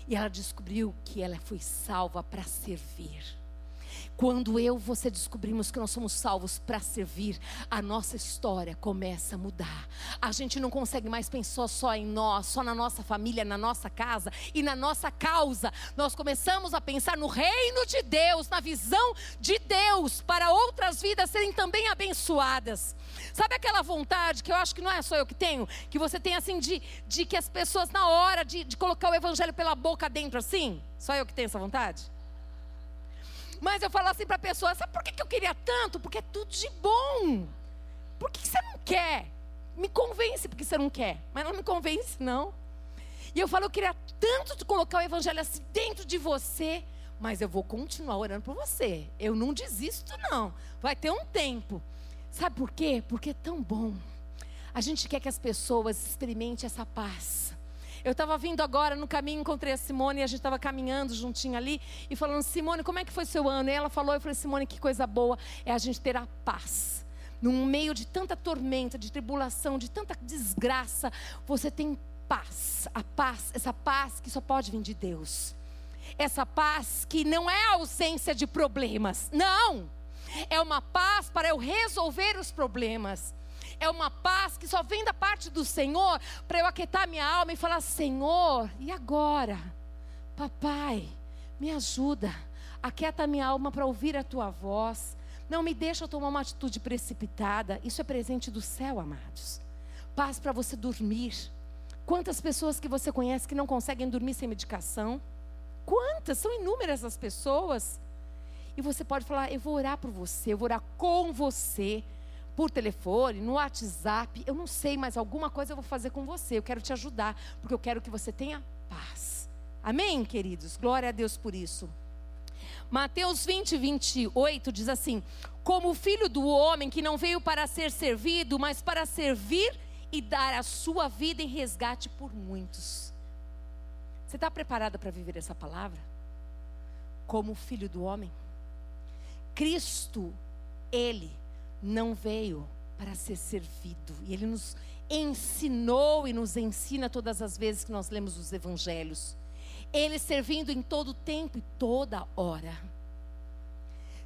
E ela descobriu que ela foi salva para servir. Quando eu e você descobrimos que nós somos salvos para servir, a nossa história começa a mudar. A gente não consegue mais pensar só em nós, só na nossa família, na nossa casa e na nossa causa. Nós começamos a pensar no reino de Deus, na visão de Deus, para outras vidas serem também abençoadas. Sabe aquela vontade que eu acho que não é só eu que tenho, que você tem assim de, de que as pessoas, na hora de, de colocar o evangelho pela boca dentro assim? Só eu que tenho essa vontade? Mas eu falo assim para a pessoa: sabe por que, eu queria tanto? Porque é tudo de bom. Por que, você não quer? Me convence porque você não quer. Mas não me convence, não. E eu falo: eu queria tanto de colocar o evangelho assim dentro de você. Mas eu vou continuar orando por você. Eu não desisto, não. Vai ter um tempo. Sabe por quê? Porque é tão bom. A gente quer que as pessoas experimentem essa paz. Eu estava vindo agora no caminho, encontrei a Simone e a gente estava caminhando juntinho ali e falando: Simone, como é que foi seu ano? E ela falou: Eu falei, Simone, que coisa boa é a gente ter a paz. No meio de tanta tormenta, de tribulação, de tanta desgraça, você tem paz. A paz, essa paz que só pode vir de Deus. Essa paz que não é a ausência de problemas, não. É uma paz para eu resolver os problemas é uma paz que só vem da parte do Senhor para eu aquietar minha alma e falar: Senhor, e agora? Papai, me ajuda, aquieta minha alma para ouvir a tua voz. Não me deixa tomar uma atitude precipitada. Isso é presente do céu, amados. Paz para você dormir. Quantas pessoas que você conhece que não conseguem dormir sem medicação? quantas, são inúmeras as pessoas. E você pode falar: eu vou orar por você, eu vou orar com você, por telefone, no WhatsApp, eu não sei, mas alguma coisa eu vou fazer com você. Eu quero te ajudar, porque eu quero que você tenha paz. Amém, queridos? Glória a Deus por isso. Mateus 20, 28 diz assim: Como o filho do homem que não veio para ser servido, mas para servir e dar a sua vida em resgate por muitos. Você está preparada para viver essa palavra? Como o filho do homem? Cristo, ele não veio para ser servido, e ele nos ensinou e nos ensina todas as vezes que nós lemos os evangelhos. Ele servindo em todo tempo e toda hora.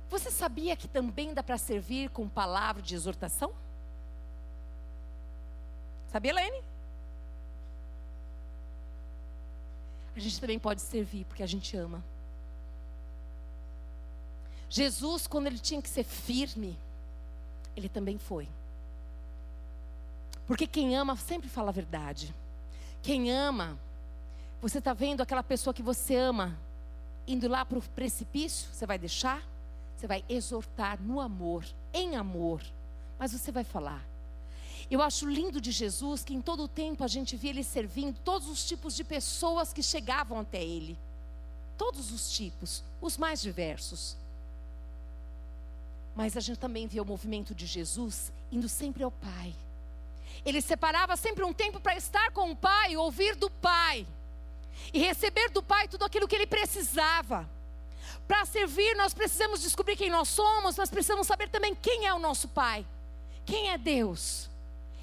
Você sabia que também dá para servir com palavra de exortação? Sabia, Lene? A gente também pode servir porque a gente ama. Jesus, quando ele tinha que ser firme, ele também foi. Porque quem ama sempre fala a verdade. Quem ama você está vendo aquela pessoa que você ama indo lá para o precipício? Você vai deixar? Você vai exortar no amor, em amor. Mas você vai falar. Eu acho lindo de Jesus que em todo o tempo a gente via ele servindo todos os tipos de pessoas que chegavam até ele. Todos os tipos, os mais diversos. Mas a gente também via o movimento de Jesus indo sempre ao Pai. Ele separava sempre um tempo para estar com o Pai, ouvir do Pai e receber do Pai tudo aquilo que ele precisava. Para servir, nós precisamos descobrir quem nós somos, nós precisamos saber também quem é o nosso Pai. Quem é Deus?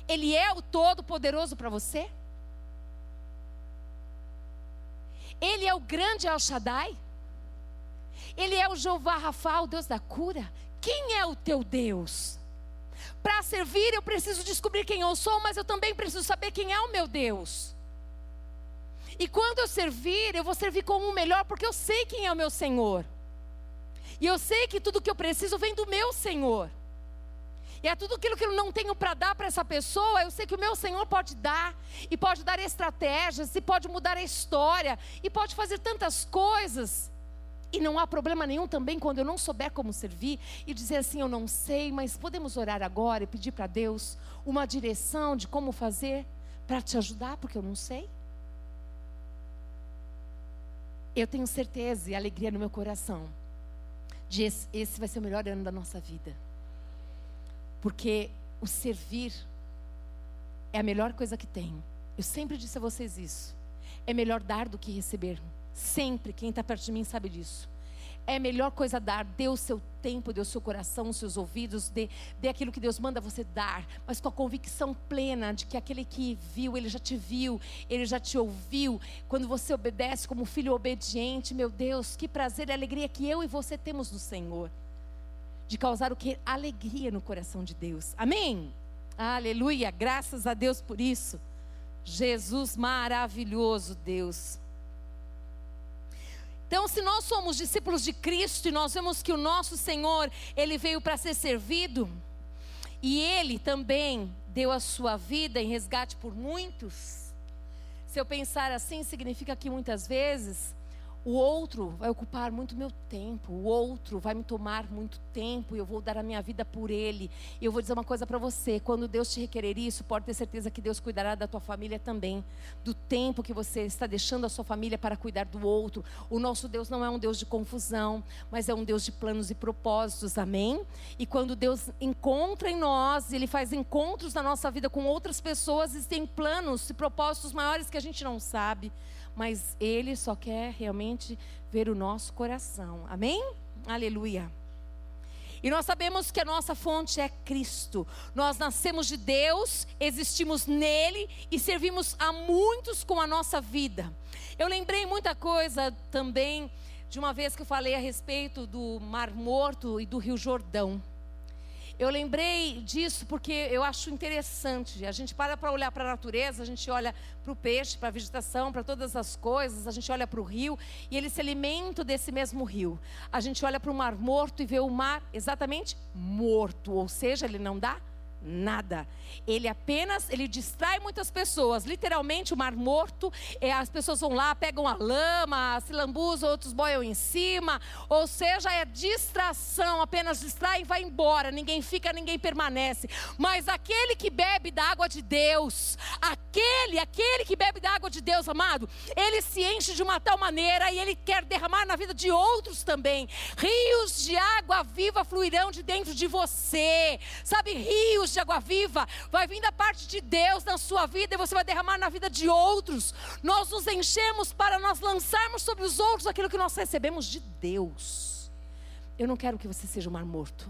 Ele é o Todo-Poderoso para você? Ele é o grande El Shaddai? Ele é o Jeová Rafa, o Deus da cura? Quem é o teu Deus? Para servir, eu preciso descobrir quem eu sou, mas eu também preciso saber quem é o meu Deus. E quando eu servir, eu vou servir como o melhor, porque eu sei quem é o meu Senhor. E eu sei que tudo que eu preciso vem do meu Senhor. E é tudo aquilo que eu não tenho para dar para essa pessoa, eu sei que o meu Senhor pode dar, e pode dar estratégias, e pode mudar a história, e pode fazer tantas coisas. E não há problema nenhum também quando eu não souber como servir e dizer assim: eu não sei, mas podemos orar agora e pedir para Deus uma direção de como fazer para te ajudar, porque eu não sei. Eu tenho certeza e alegria no meu coração de esse, esse vai ser o melhor ano da nossa vida. Porque o servir é a melhor coisa que tem. Eu sempre disse a vocês isso. É melhor dar do que receber. Sempre. Quem está perto de mim sabe disso. É melhor coisa dar. Dê o seu tempo, dê o seu coração, os seus ouvidos, dê, dê aquilo que Deus manda você dar, mas com a convicção plena de que aquele que viu, ele já te viu, ele já te ouviu. Quando você obedece como filho obediente, meu Deus, que prazer e alegria que eu e você temos no Senhor. De causar o que? Alegria no coração de Deus. Amém? Aleluia, graças a Deus por isso. Jesus maravilhoso, Deus. Então, se nós somos discípulos de Cristo e nós vemos que o nosso Senhor, ele veio para ser servido, e ele também deu a sua vida em resgate por muitos. Se eu pensar assim, significa que muitas vezes o outro vai ocupar muito meu tempo, o outro vai me tomar muito tempo e eu vou dar a minha vida por ele. E eu vou dizer uma coisa para você: quando Deus te requerer isso, pode ter certeza que Deus cuidará da tua família também, do tempo que você está deixando a sua família para cuidar do outro. O nosso Deus não é um Deus de confusão, mas é um Deus de planos e propósitos, amém? E quando Deus encontra em nós, Ele faz encontros na nossa vida com outras pessoas e tem planos e propósitos maiores que a gente não sabe mas Ele só quer realmente ver o nosso coração. Amém? Aleluia. E nós sabemos que a nossa fonte é Cristo. Nós nascemos de Deus, existimos nele e servimos a muitos com a nossa vida. Eu lembrei muita coisa também de uma vez que eu falei a respeito do Mar Morto e do Rio Jordão. Eu lembrei disso porque eu acho interessante. A gente para para olhar para a natureza, a gente olha para o peixe, para a vegetação, para todas as coisas, a gente olha para o rio e ele se alimenta desse mesmo rio. A gente olha para o mar morto e vê o mar exatamente morto, ou seja, ele não dá nada. Ele apenas, ele distrai muitas pessoas. Literalmente, o mar morto, é, as pessoas vão lá, pegam a lama, se lambuzam, outros boiam em cima. Ou seja, é distração, apenas distrai e vai embora. Ninguém fica, ninguém permanece. Mas aquele que bebe da água de Deus, aquele, aquele que bebe da água de Deus, amado, ele se enche de uma tal maneira e ele quer derramar na vida de outros também. Rios de água viva fluirão de dentro de você. Sabe, rios de água viva vai vir da parte de Deus na sua vida e você vai derramar na vida de outros. Nós nos enchemos para nós lançarmos sobre os outros aquilo que nós recebemos de Deus. Eu não quero que você seja um mar morto.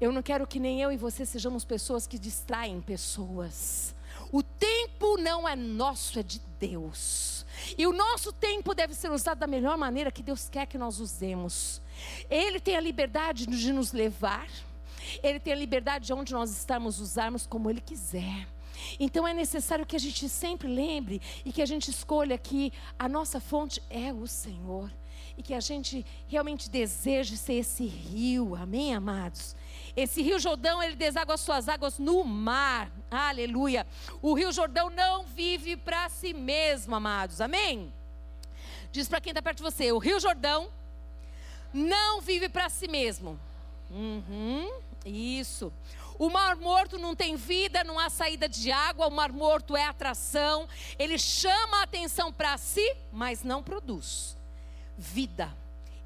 Eu não quero que nem eu e você sejamos pessoas que distraem pessoas. O tempo não é nosso, é de Deus. E o nosso tempo deve ser usado da melhor maneira que Deus quer que nós usemos. Ele tem a liberdade de nos levar. Ele tem a liberdade de onde nós estamos usarmos como Ele quiser. Então é necessário que a gente sempre lembre e que a gente escolha que a nossa fonte é o Senhor. E que a gente realmente deseje ser esse rio, amém, amados? Esse rio Jordão, ele deságua suas águas no mar, aleluia. O rio Jordão não vive para si mesmo, amados, amém? Diz para quem está perto de você: o rio Jordão não vive para si mesmo. Uhum. Isso. O mar morto não tem vida, não há saída de água, o mar morto é atração. Ele chama a atenção para si, mas não produz vida.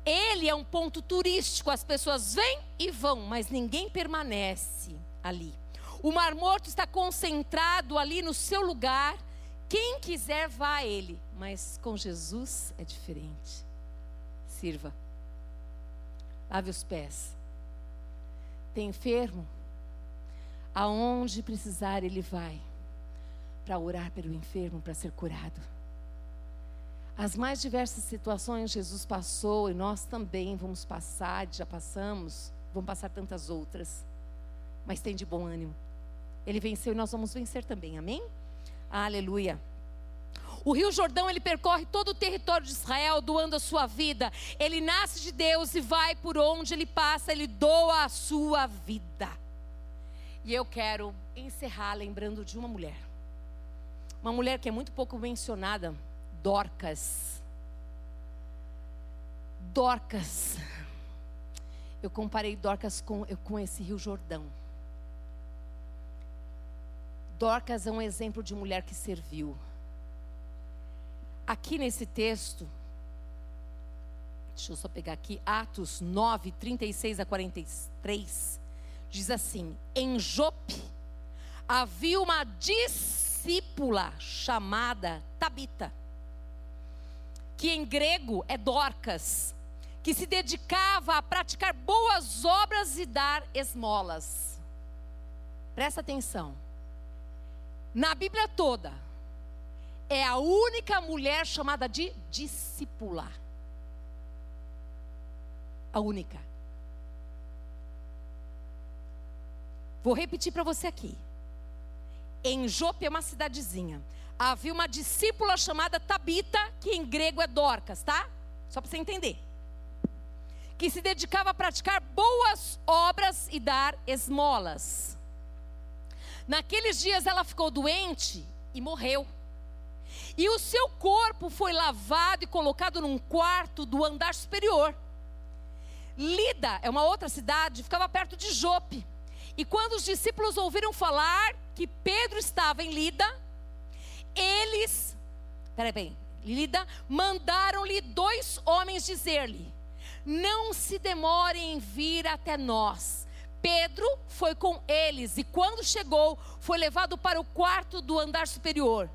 Ele é um ponto turístico, as pessoas vêm e vão, mas ninguém permanece ali. O mar morto está concentrado ali no seu lugar. Quem quiser vá a ele, mas com Jesus é diferente. Sirva. Lave os pés tem enfermo, aonde precisar ele vai para orar pelo enfermo, para ser curado. As mais diversas situações Jesus passou e nós também vamos passar, já passamos, vamos passar tantas outras. Mas tem de bom ânimo. Ele venceu e nós vamos vencer também, amém? Aleluia. O Rio Jordão, ele percorre todo o território de Israel, doando a sua vida. Ele nasce de Deus e vai por onde ele passa, ele doa a sua vida. E eu quero encerrar lembrando de uma mulher. Uma mulher que é muito pouco mencionada, Dorcas. Dorcas. Eu comparei Dorcas com, com esse Rio Jordão. Dorcas é um exemplo de mulher que serviu aqui nesse texto, deixa eu só pegar aqui, Atos 9, 36 a 43, diz assim: Em Jope havia uma discípula chamada Tabita, que em grego é Dorcas, que se dedicava a praticar boas obras e dar esmolas. Presta atenção. Na Bíblia toda, é a única mulher chamada de discipular. A única. Vou repetir para você aqui. Em Jope é uma cidadezinha. Havia uma discípula chamada Tabita, que em grego é Dorcas, tá? Só para você entender. Que se dedicava a praticar boas obras e dar esmolas. Naqueles dias ela ficou doente e morreu. E o seu corpo foi lavado e colocado num quarto do andar superior. Lida é uma outra cidade, ficava perto de Jope. E quando os discípulos ouviram falar que Pedro estava em Lida, eles, peraí, bem, Lida, mandaram-lhe dois homens dizer-lhe: Não se demore em vir até nós. Pedro foi com eles e, quando chegou, foi levado para o quarto do andar superior.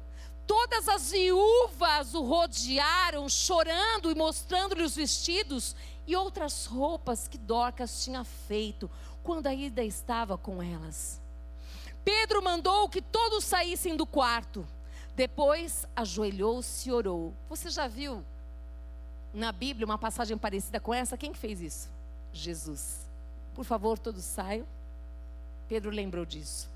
Todas as viúvas o rodearam, chorando e mostrando-lhe os vestidos e outras roupas que Dorcas tinha feito quando ainda estava com elas. Pedro mandou que todos saíssem do quarto. Depois ajoelhou-se e orou. Você já viu na Bíblia uma passagem parecida com essa? Quem fez isso? Jesus. Por favor, todos saiam. Pedro lembrou disso.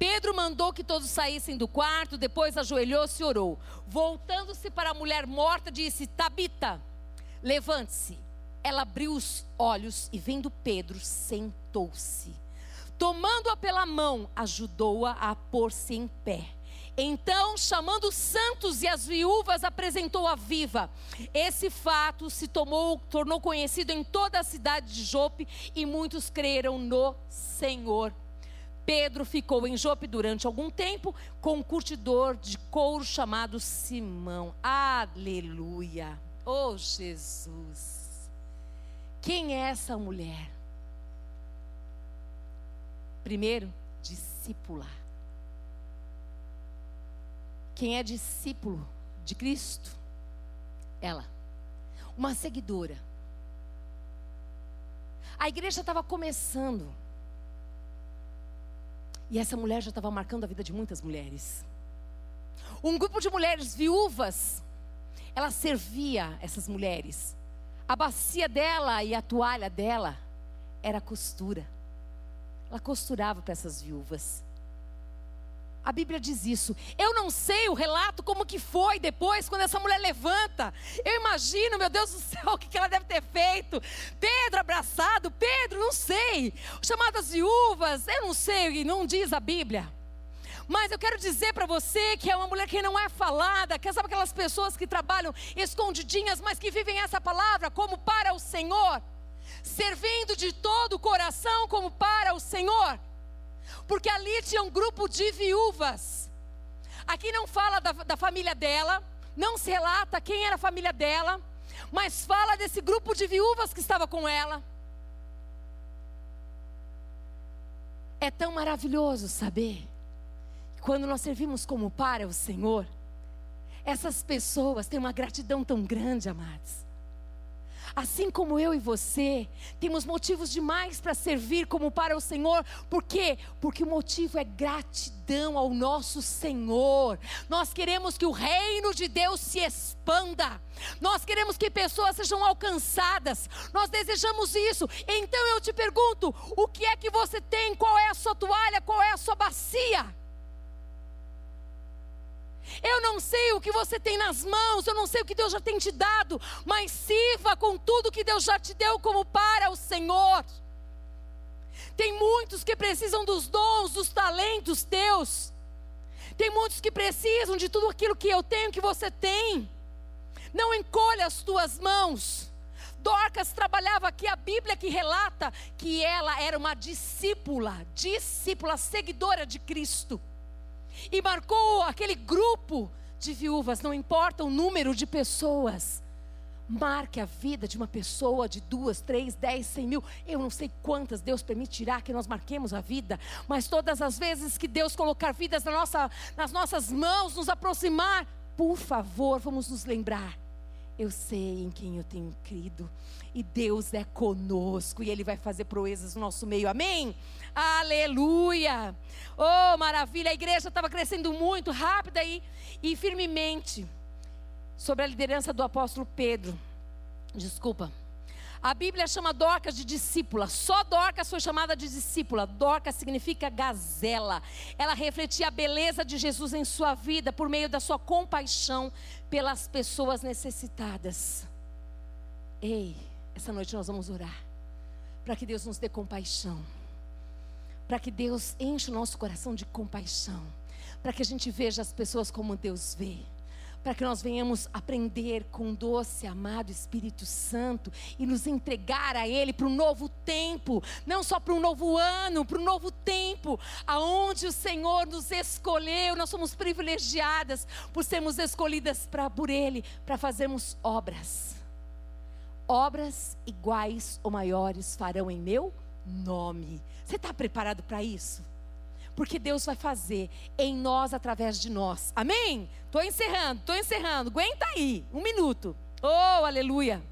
Pedro mandou que todos saíssem do quarto, depois ajoelhou-se e orou. Voltando-se para a mulher morta, disse: Tabita, levante-se. Ela abriu os olhos e, vendo Pedro, sentou-se. Tomando-a pela mão, ajudou-a a, a pôr-se em pé. Então, chamando os santos e as viúvas, apresentou-a viva. Esse fato se tomou, tornou conhecido em toda a cidade de Jope e muitos creram no Senhor. Pedro ficou em Jope durante algum tempo com um curtidor de couro chamado Simão. Aleluia! Oh Jesus! Quem é essa mulher? Primeiro, discípula. Quem é discípulo de Cristo? Ela. Uma seguidora. A igreja estava começando. E essa mulher já estava marcando a vida de muitas mulheres. Um grupo de mulheres viúvas, ela servia essas mulheres. A bacia dela e a toalha dela era costura. Ela costurava para essas viúvas. A Bíblia diz isso. Eu não sei o relato como que foi depois quando essa mulher levanta. Eu imagino, meu Deus do céu, o que ela deve ter feito. Pedro abraçado, Pedro, não sei. Chamadas viúvas, eu não sei, não diz a Bíblia. Mas eu quero dizer para você que é uma mulher que não é falada, que sabe aquelas pessoas que trabalham escondidinhas, mas que vivem essa palavra como para o Senhor, servindo de todo o coração como para o Senhor porque ali tinha um grupo de viúvas. Aqui não fala da, da família dela, não se relata quem era a família dela, mas fala desse grupo de viúvas que estava com ela. É tão maravilhoso saber que quando nós servimos como para o Senhor, essas pessoas têm uma gratidão tão grande, amados. Assim como eu e você, temos motivos demais para servir como para o Senhor. Por quê? Porque o motivo é gratidão ao nosso Senhor. Nós queremos que o reino de Deus se expanda. Nós queremos que pessoas sejam alcançadas. Nós desejamos isso. Então eu te pergunto: o que é que você tem? Qual é a sua toalha? Qual é a sua bacia? Eu não sei o que você tem nas mãos, eu não sei o que Deus já tem te dado, mas sirva com tudo que Deus já te deu como para o Senhor. Tem muitos que precisam dos dons, dos talentos teus. Tem muitos que precisam de tudo aquilo que eu tenho, que você tem. Não encolha as tuas mãos. Dorcas trabalhava aqui, a Bíblia que relata que ela era uma discípula, discípula, seguidora de Cristo e marcou aquele grupo de viúvas, não importa o número de pessoas. Marque a vida de uma pessoa de duas, três, dez, cem mil. Eu não sei quantas Deus permitirá que nós marquemos a vida, mas todas as vezes que Deus colocar vidas na nossa, nas nossas mãos, nos aproximar, por favor, vamos nos lembrar. Eu sei em quem eu tenho crido e Deus é conosco e Ele vai fazer proezas no nosso meio, amém? Aleluia! Oh, maravilha! A igreja estava crescendo muito, rápida e, e firmemente, sobre a liderança do apóstolo Pedro. Desculpa. A Bíblia chama Dorcas de discípula. Só Dorcas foi chamada de discípula. Dorcas significa gazela. Ela refletia a beleza de Jesus em sua vida por meio da sua compaixão pelas pessoas necessitadas. Ei, essa noite nós vamos orar para que Deus nos dê compaixão, para que Deus enche o nosso coração de compaixão, para que a gente veja as pessoas como Deus vê. Para que nós venhamos aprender com o doce, amado Espírito Santo e nos entregar a Ele para um novo tempo, não só para um novo ano, para um novo tempo, aonde o Senhor nos escolheu, nós somos privilegiadas por sermos escolhidas pra, por Ele para fazermos obras. Obras iguais ou maiores farão em meu nome. Você está preparado para isso? Porque Deus vai fazer em nós através de nós. Amém? Estou encerrando, estou encerrando. Aguenta aí, um minuto. Oh, aleluia.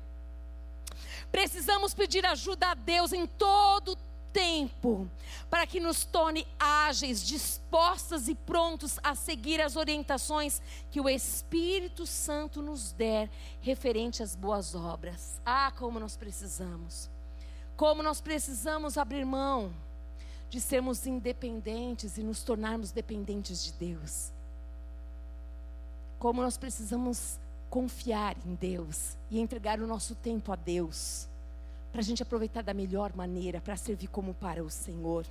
Precisamos pedir ajuda a Deus em todo tempo, para que nos torne ágeis, dispostas e prontos a seguir as orientações que o Espírito Santo nos der referente às boas obras. Ah, como nós precisamos! Como nós precisamos abrir mão de sermos independentes e nos tornarmos dependentes de Deus. Como nós precisamos confiar em Deus e entregar o nosso tempo a Deus para a gente aproveitar da melhor maneira, para servir como para o Senhor.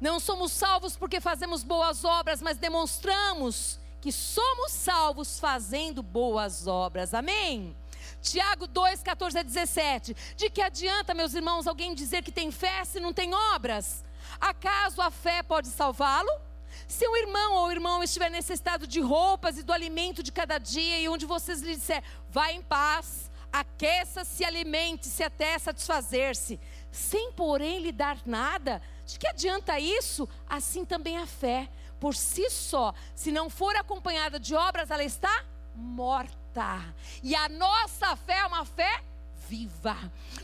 Não somos salvos porque fazemos boas obras, mas demonstramos que somos salvos fazendo boas obras. Amém? Tiago 2, 14 a 17. De que adianta, meus irmãos, alguém dizer que tem fé se não tem obras? Acaso a fé pode salvá-lo? Se um irmão ou irmão estiver necessitado de roupas e do alimento de cada dia, e onde vocês lhe disser, vá em paz, aqueça-se, alimente-se até satisfazer-se, sem porém lhe dar nada, de que adianta isso? Assim também a fé, por si só, se não for acompanhada de obras, ela está morta. E a nossa fé é uma fé viva,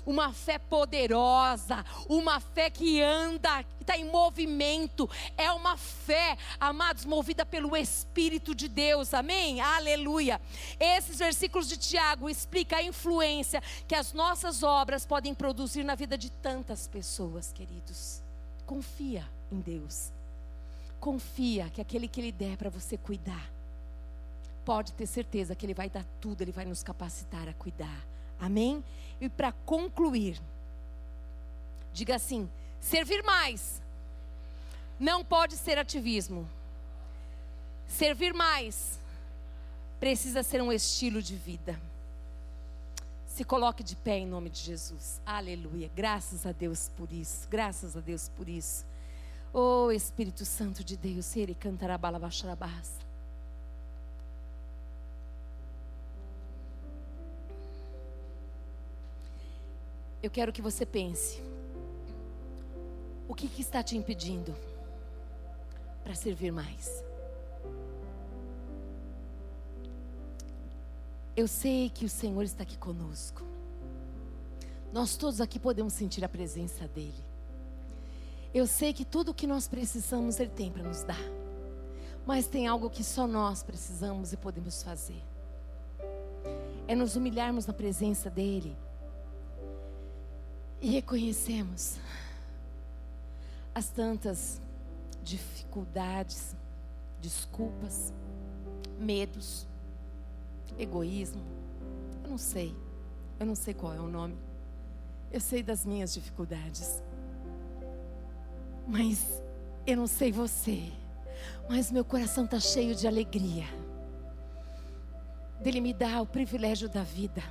uma fé poderosa, uma fé que anda, que está em movimento. É uma fé, amados, movida pelo Espírito de Deus. Amém? Aleluia. Esses versículos de Tiago explicam a influência que as nossas obras podem produzir na vida de tantas pessoas, queridos. Confia em Deus. Confia que aquele que Ele der para você cuidar, pode ter certeza que Ele vai dar tudo, Ele vai nos capacitar a cuidar. Amém? E para concluir, diga assim: servir mais não pode ser ativismo. Servir mais precisa ser um estilo de vida. Se coloque de pé em nome de Jesus. Aleluia. Graças a Deus por isso. Graças a Deus por isso. Oh Espírito Santo de Deus, ele cantará balabaxarabás. Eu quero que você pense: o que, que está te impedindo para servir mais? Eu sei que o Senhor está aqui conosco. Nós todos aqui podemos sentir a presença dEle. Eu sei que tudo o que nós precisamos Ele tem para nos dar. Mas tem algo que só nós precisamos e podemos fazer. É nos humilharmos na presença dEle e reconhecemos as tantas dificuldades, desculpas, medos, egoísmo. Eu não sei. Eu não sei qual é o nome. Eu sei das minhas dificuldades. Mas eu não sei você. Mas meu coração está cheio de alegria. Dele me dar o privilégio da vida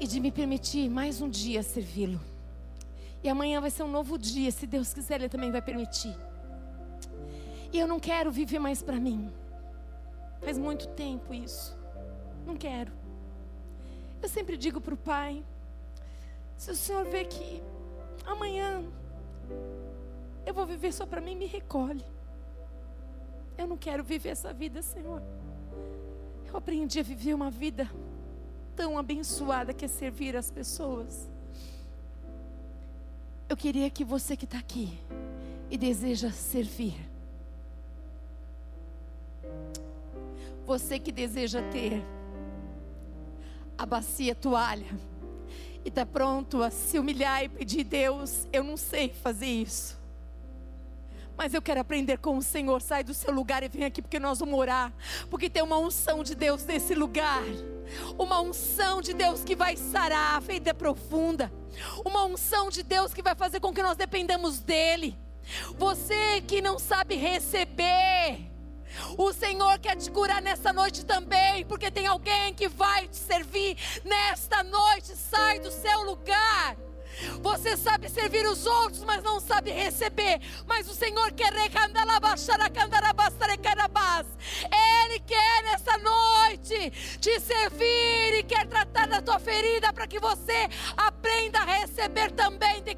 e de me permitir mais um dia servi-lo. E amanhã vai ser um novo dia, se Deus quiser, Ele também vai permitir. E eu não quero viver mais para mim. Faz muito tempo isso. Não quero. Eu sempre digo para o Pai: se o Senhor vê que amanhã eu vou viver só para mim, me recolhe. Eu não quero viver essa vida, Senhor. Eu aprendi a viver uma vida tão abençoada que é servir as pessoas. Eu queria que você que está aqui e deseja servir, você que deseja ter a bacia toalha e está pronto a se humilhar e pedir, Deus, eu não sei fazer isso. Mas eu quero aprender com o Senhor. Sai do seu lugar e vem aqui porque nós vamos orar. Porque tem uma unção de Deus nesse lugar. Uma unção de Deus que vai sarar a ferida profunda. Uma unção de Deus que vai fazer com que nós dependamos dEle. Você que não sabe receber. O Senhor quer te curar nessa noite também, porque tem alguém que vai te servir nesta noite. Sai do seu lugar. Você sabe servir os outros, mas não sabe receber. Mas o Senhor quer Ele quer nessa noite te servir e quer tratar da tua ferida para que você aprenda a receber também de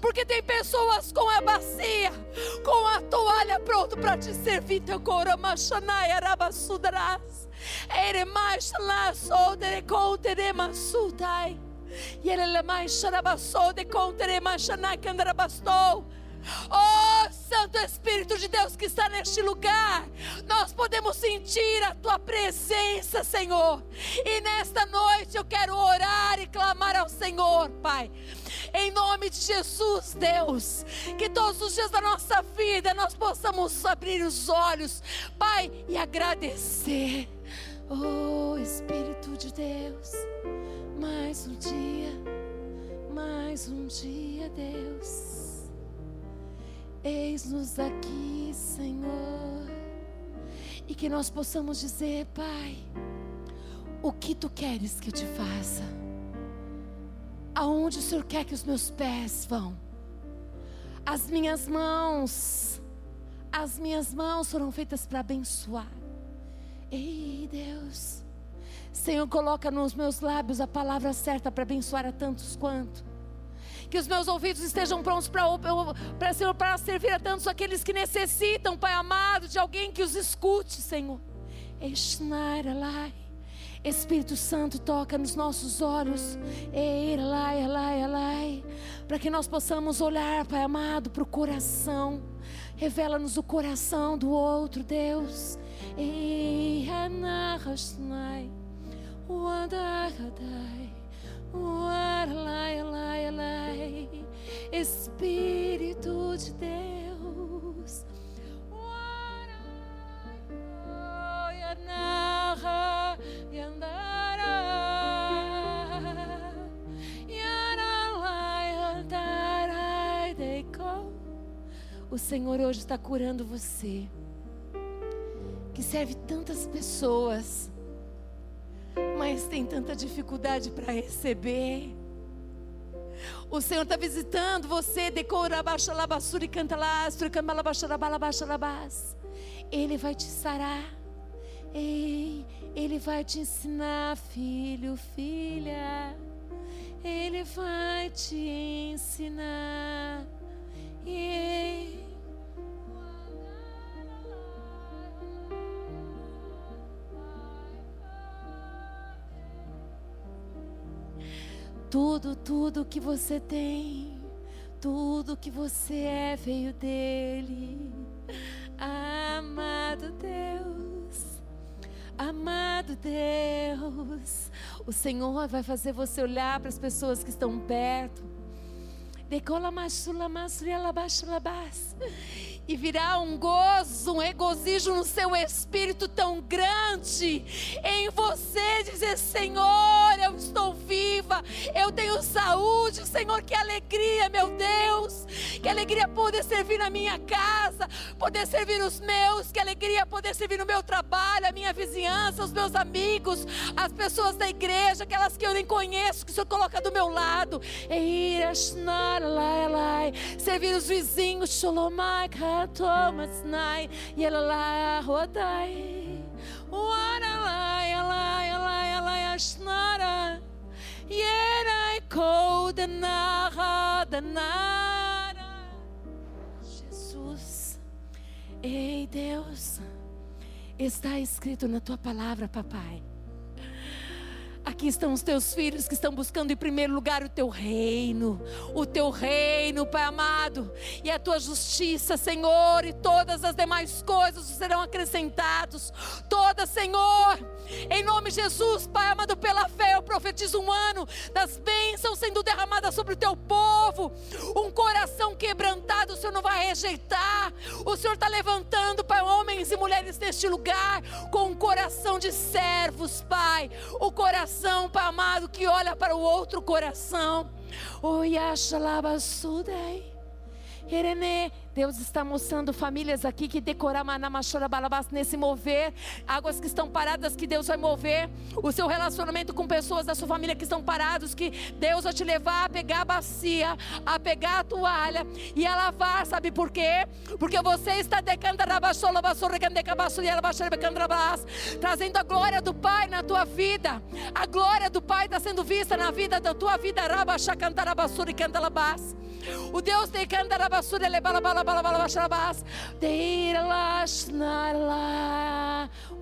Porque tem pessoas com a bacia, com a toalha pronto para te servir. Teu coramachanai arabasudras. Ere mais E ele mais xarabassou de. Oh Santo Espírito de Deus que está neste lugar, nós podemos sentir a tua presença, Senhor. E nesta noite eu quero orar e clamar ao Senhor, Pai. Em nome de Jesus, Deus, que todos os dias da nossa vida nós possamos abrir os olhos, Pai, e agradecer. Oh Espírito de Deus. Mais um dia, mais um dia, Deus. Eis-nos aqui, Senhor. E que nós possamos dizer, Pai, o que tu queres que eu te faça? Aonde o Senhor quer que os meus pés vão? As minhas mãos, as minhas mãos foram feitas para abençoar. Ei, Deus, Senhor, coloca nos meus lábios a palavra certa para abençoar a tantos quanto que os meus ouvidos estejam prontos para Senhor, para servir a tantos aqueles que necessitam, Pai amado, de alguém que os escute, Senhor. Espírito Santo, toca nos nossos olhos, para que nós possamos olhar, Pai amado, para o coração. Revela-nos o coração do outro, Deus. Ei, Wadagadai. Espírito de Deus. O Senhor hoje está curando você, que serve tantas pessoas mas tem tanta dificuldade para receber. O Senhor está visitando você, decora baixa labassura e canta lá, Ele vai te sarar. Ei, Ele vai te ensinar, filho, filha. Ele vai te ensinar. Ei. Tudo, tudo que você tem, tudo que você é veio dele. Amado Deus, amado Deus, o Senhor vai fazer você olhar para as pessoas que estão perto. Decola machula labaxa labas e virá um gozo, um regozijo no seu espírito tão grande em você, dizer: Senhor, eu estou viva, eu tenho saúde, Senhor, que alegria, meu Deus, que alegria poder servir na minha casa, poder servir os meus, que alegria poder servir no meu trabalho, a minha vizinhança, os meus amigos, as pessoas da igreja, aquelas que eu nem conheço, que o Senhor coloca do meu lado, servir os vizinhos, Sholomai, Thomas Nai, Yelala Rodai, Waralai, Alai, Alai, Alai, Ashnara, Yerai Kodanara, Danara. Jesus, ei Deus, está escrito na tua palavra, papai Aqui estão os teus filhos que estão buscando em primeiro lugar o teu reino, o teu reino, Pai amado, e a tua justiça, Senhor, e todas as demais coisas serão acrescentados. Todas, Senhor, em nome de Jesus, Pai amado, pela fé eu profetizo um ano das bênçãos sendo derramadas sobre o teu povo. Um coração quebrantado, o Senhor não vai rejeitar. O Senhor está levantando, Pai, homens e mulheres neste lugar com um coração de servos, Pai. O coração coração, Pai amado, que olha para o outro coração. Labasudei. Irene, Deus está mostrando famílias aqui que balabas nesse mover, águas que estão paradas que Deus vai mover, o seu relacionamento com pessoas da sua família que estão parados, que Deus vai te levar a pegar a bacia, a pegar a toalha e a lavar, sabe por quê? Porque você está trazendo a glória do Pai na tua vida, a glória do Pai está sendo vista na vida da tua vida, e cantalabas. O Deus de Candarabasura Lebalabalabalabalabalabas.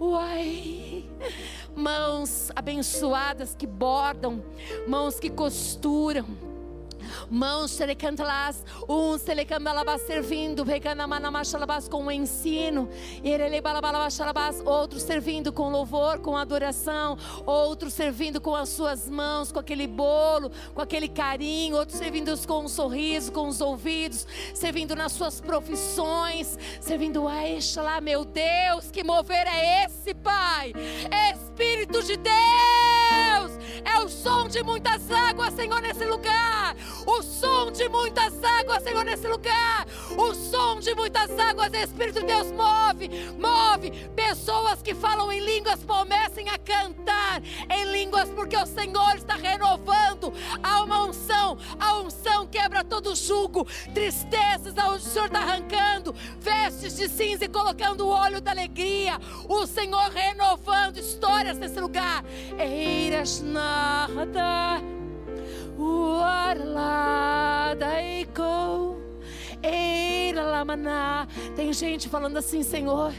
Uai. Mãos abençoadas que bordam, mãos que costuram mãos serecantalas, um selecambalabas servindo, recanamanamashalabas com o ensino, erelebalabalabashalabas, outros servindo com louvor, com adoração, outros servindo com as suas mãos, com aquele bolo, com aquele carinho, outros servindo com um sorriso, com os ouvidos, servindo nas suas profissões, servindo a Exalá, meu Deus, que mover é esse, Pai? Espírito de Deus, é o som de muitas águas, Senhor, nesse lugar. O som de muitas águas, Senhor, nesse lugar. O som de muitas águas, Espírito de Deus, move, move. Pessoas que falam em línguas comecem a cantar em línguas, porque o Senhor está renovando. Há uma unção, a unção quebra todo jugo, tristezas, o Senhor está arrancando, vestes de cinza e colocando o óleo da alegria. O Senhor renovando histórias nesse lugar. Eiras nada, tem gente falando assim, Senhor,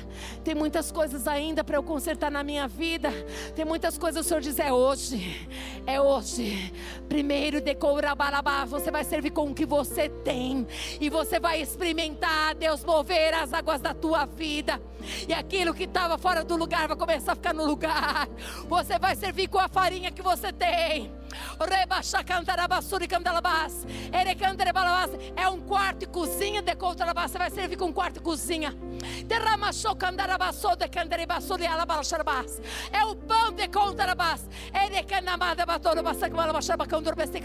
tem muitas coisas ainda para eu consertar na minha vida. Tem muitas coisas o Senhor diz, é hoje, é hoje. Primeiro decourabalabá, você vai servir com o que você tem. E você vai experimentar Deus mover as águas da tua vida. E aquilo que estava fora do lugar vai começar a ficar no lugar. Você vai servir com a farinha que você tem. É um quarto e cozinha de Você vai servir com um quarto e cozinha. É o pão de contarabás. É canamada batoro basta que malabasha bacondor beste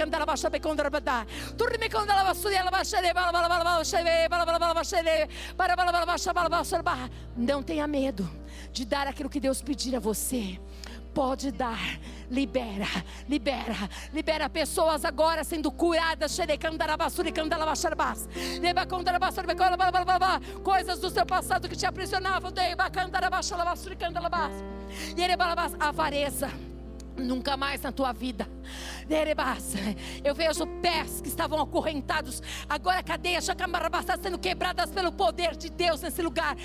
bada. Turme condala basuri ala Não tenha medo de dar aquilo que Deus pedir a você pode dar. Libera, libera, libera pessoas agora sendo curadas. Coisas do seu passado que te aprisionavam. Avareza Nunca mais na tua vida. Eu vejo pés que estavam acorrentados. Agora cadeias sendo quebradas pelo poder de Deus nesse lugar.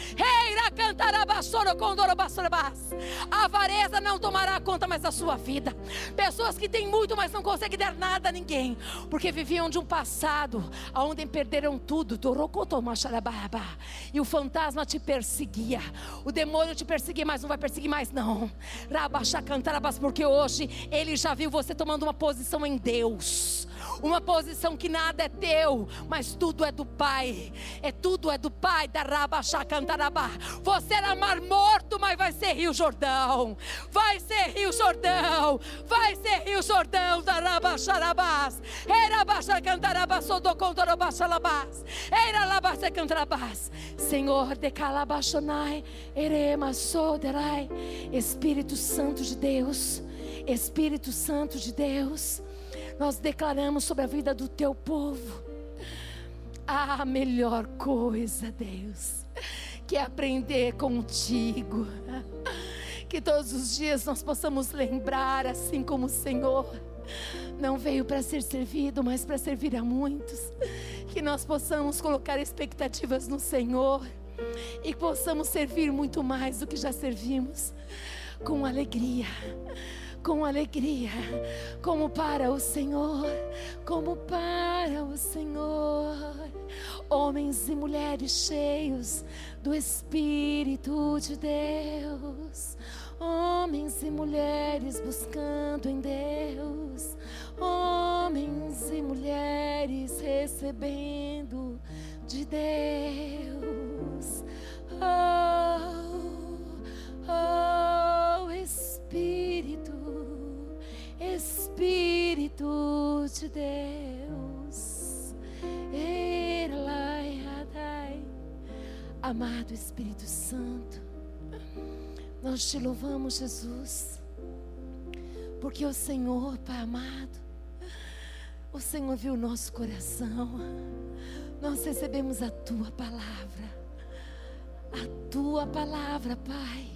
A avareza não tomará conta mais da sua vida. Pessoas que têm muito, mas não conseguem dar nada a ninguém. Porque viviam de um passado onde perderam tudo. E o fantasma te perseguia. O demônio te perseguia, mas não vai perseguir mais, não. Porque hoje ele já viu você tomando uma posição em Deus uma posição que nada é teu, mas tudo é do Pai. É tudo é do Pai da Rabachacantarabá. Você era mar morto, mas vai ser Rio Jordão. Vai ser Rio Jordão. Vai ser Rio Jordão da Rabacharabás. Era Bachacantarabás, Sodocontarabachalabás. Era Labachacantarabás. Senhor de Calabachonai, Erema Soderai. Espírito Santo de Deus. Espírito Santo de Deus nós declaramos sobre a vida do teu povo a melhor coisa, Deus, que é aprender contigo. Que todos os dias nós possamos lembrar, assim como o Senhor não veio para ser servido, mas para servir a muitos. Que nós possamos colocar expectativas no Senhor e possamos servir muito mais do que já servimos, com alegria com alegria, como para o Senhor, como para o Senhor. Homens e mulheres cheios do Espírito de Deus, homens e mulheres buscando em Deus, homens e mulheres recebendo de Deus. Oh, oh, Espírito Espírito de Deus, amado Espírito Santo, nós te louvamos, Jesus, porque o Senhor, Pai amado, o Senhor viu o nosso coração, nós recebemos a tua palavra, a tua palavra, Pai.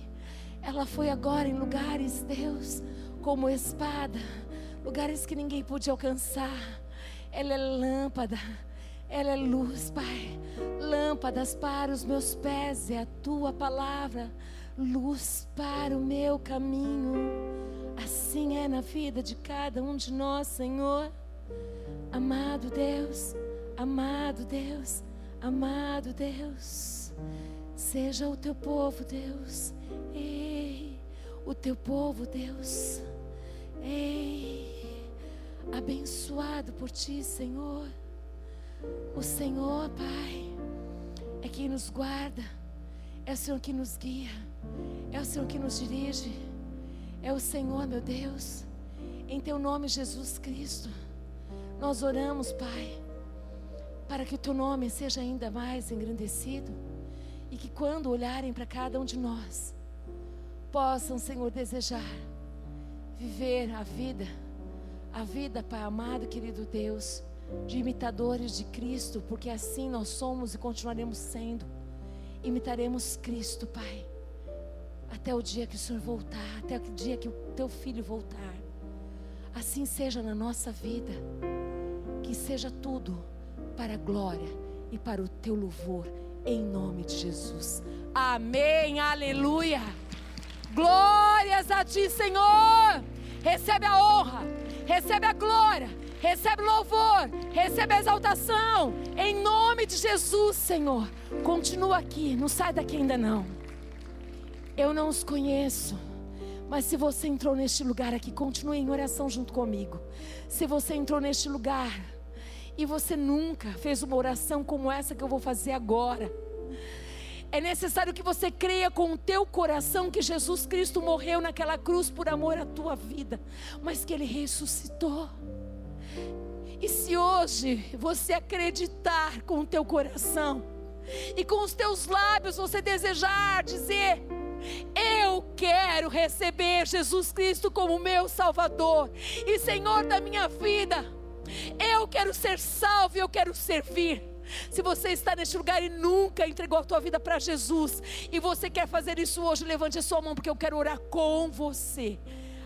Ela foi agora em lugares, Deus, como espada, lugares que ninguém pôde alcançar. Ela é lâmpada, ela é luz, Pai. Lâmpadas para os meus pés é a tua palavra, luz para o meu caminho. Assim é na vida de cada um de nós, Senhor. Amado Deus, amado Deus, amado Deus, seja o teu povo, Deus. Ei, o teu povo, Deus. Ei, abençoado por ti, Senhor. O Senhor, Pai, é quem nos guarda, é o Senhor que nos guia, é o Senhor que nos dirige, é o Senhor, meu Deus. Em teu nome, Jesus Cristo, nós oramos, Pai, para que o teu nome seja ainda mais engrandecido e que quando olharem para cada um de nós, possam, Senhor, desejar viver a vida, a vida, Pai amado, querido Deus, de imitadores de Cristo, porque assim nós somos e continuaremos sendo. Imitaremos Cristo, Pai, até o dia que o Senhor voltar, até o dia que o teu filho voltar. Assim seja na nossa vida, que seja tudo para a glória e para o teu louvor, em nome de Jesus. Amém, aleluia. Glórias a ti, Senhor. Recebe a honra, recebe a glória, recebe louvor, recebe a exaltação. Em nome de Jesus, Senhor. Continua aqui, não sai daqui ainda não. Eu não os conheço. Mas se você entrou neste lugar aqui, continue em oração junto comigo. Se você entrou neste lugar e você nunca fez uma oração como essa que eu vou fazer agora, é necessário que você creia com o teu coração que Jesus Cristo morreu naquela cruz por amor à tua vida, mas que ele ressuscitou. E se hoje você acreditar com o teu coração e com os teus lábios você desejar dizer: eu quero receber Jesus Cristo como meu Salvador e Senhor da minha vida. Eu quero ser salvo, eu quero servir. Se você está neste lugar e nunca entregou a tua vida para Jesus, e você quer fazer isso hoje, levante a sua mão, porque eu quero orar com você.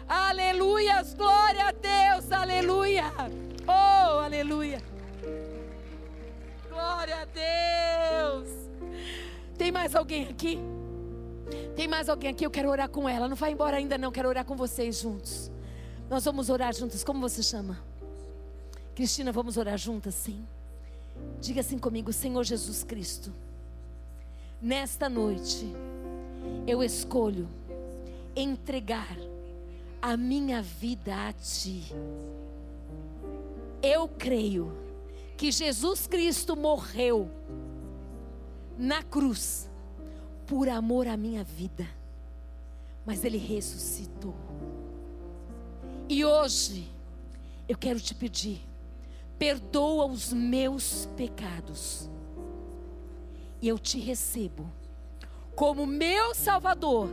Aleluias, glória a Deus, aleluia. Oh, aleluia. Glória a Deus. Tem mais alguém aqui? Tem mais alguém aqui? Eu quero orar com ela. Não vai embora ainda, não. Quero orar com vocês juntos. Nós vamos orar juntos. Como você chama? Cristina, vamos orar juntas? Sim. Diga assim comigo, Senhor Jesus Cristo. Nesta noite, eu escolho entregar a minha vida a Ti. Eu creio que Jesus Cristo morreu na cruz por amor à minha vida, mas Ele ressuscitou. E hoje, eu quero te pedir perdoa os meus pecados. E eu te recebo como meu Salvador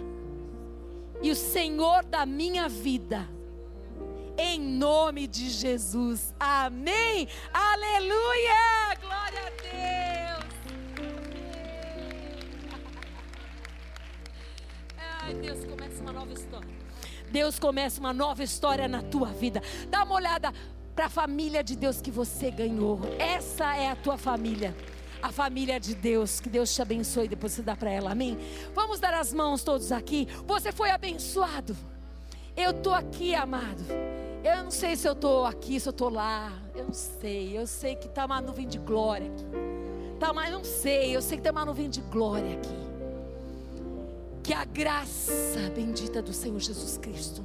e o Senhor da minha vida. Em nome de Jesus. Amém. Aleluia. Glória a Deus. Ai, Deus começa uma nova história. Deus começa uma nova história na tua vida. Dá uma olhada para a família de Deus que você ganhou. Essa é a tua família. A família de Deus, que Deus te abençoe, depois você dá para ela, amém? Vamos dar as mãos todos aqui. Você foi abençoado. Eu estou aqui, amado. Eu não sei se eu estou aqui, se eu estou lá. Eu não sei. Eu sei que está uma nuvem de glória aqui. Tá, mas não sei. Eu sei que tem uma nuvem de glória aqui. Que a graça bendita do Senhor Jesus Cristo,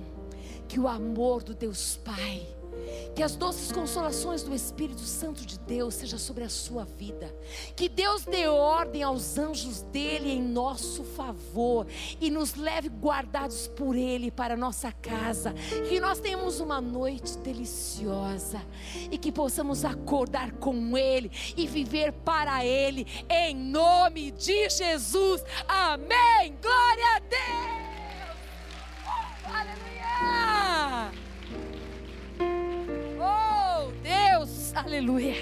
que o amor do Deus Pai que as doces consolações do Espírito Santo de Deus seja sobre a sua vida. Que Deus dê ordem aos anjos dele em nosso favor e nos leve guardados por ele para nossa casa. Que nós tenhamos uma noite deliciosa e que possamos acordar com ele e viver para ele em nome de Jesus. Amém. Glória a Deus. Oh, aleluia. Aleluia.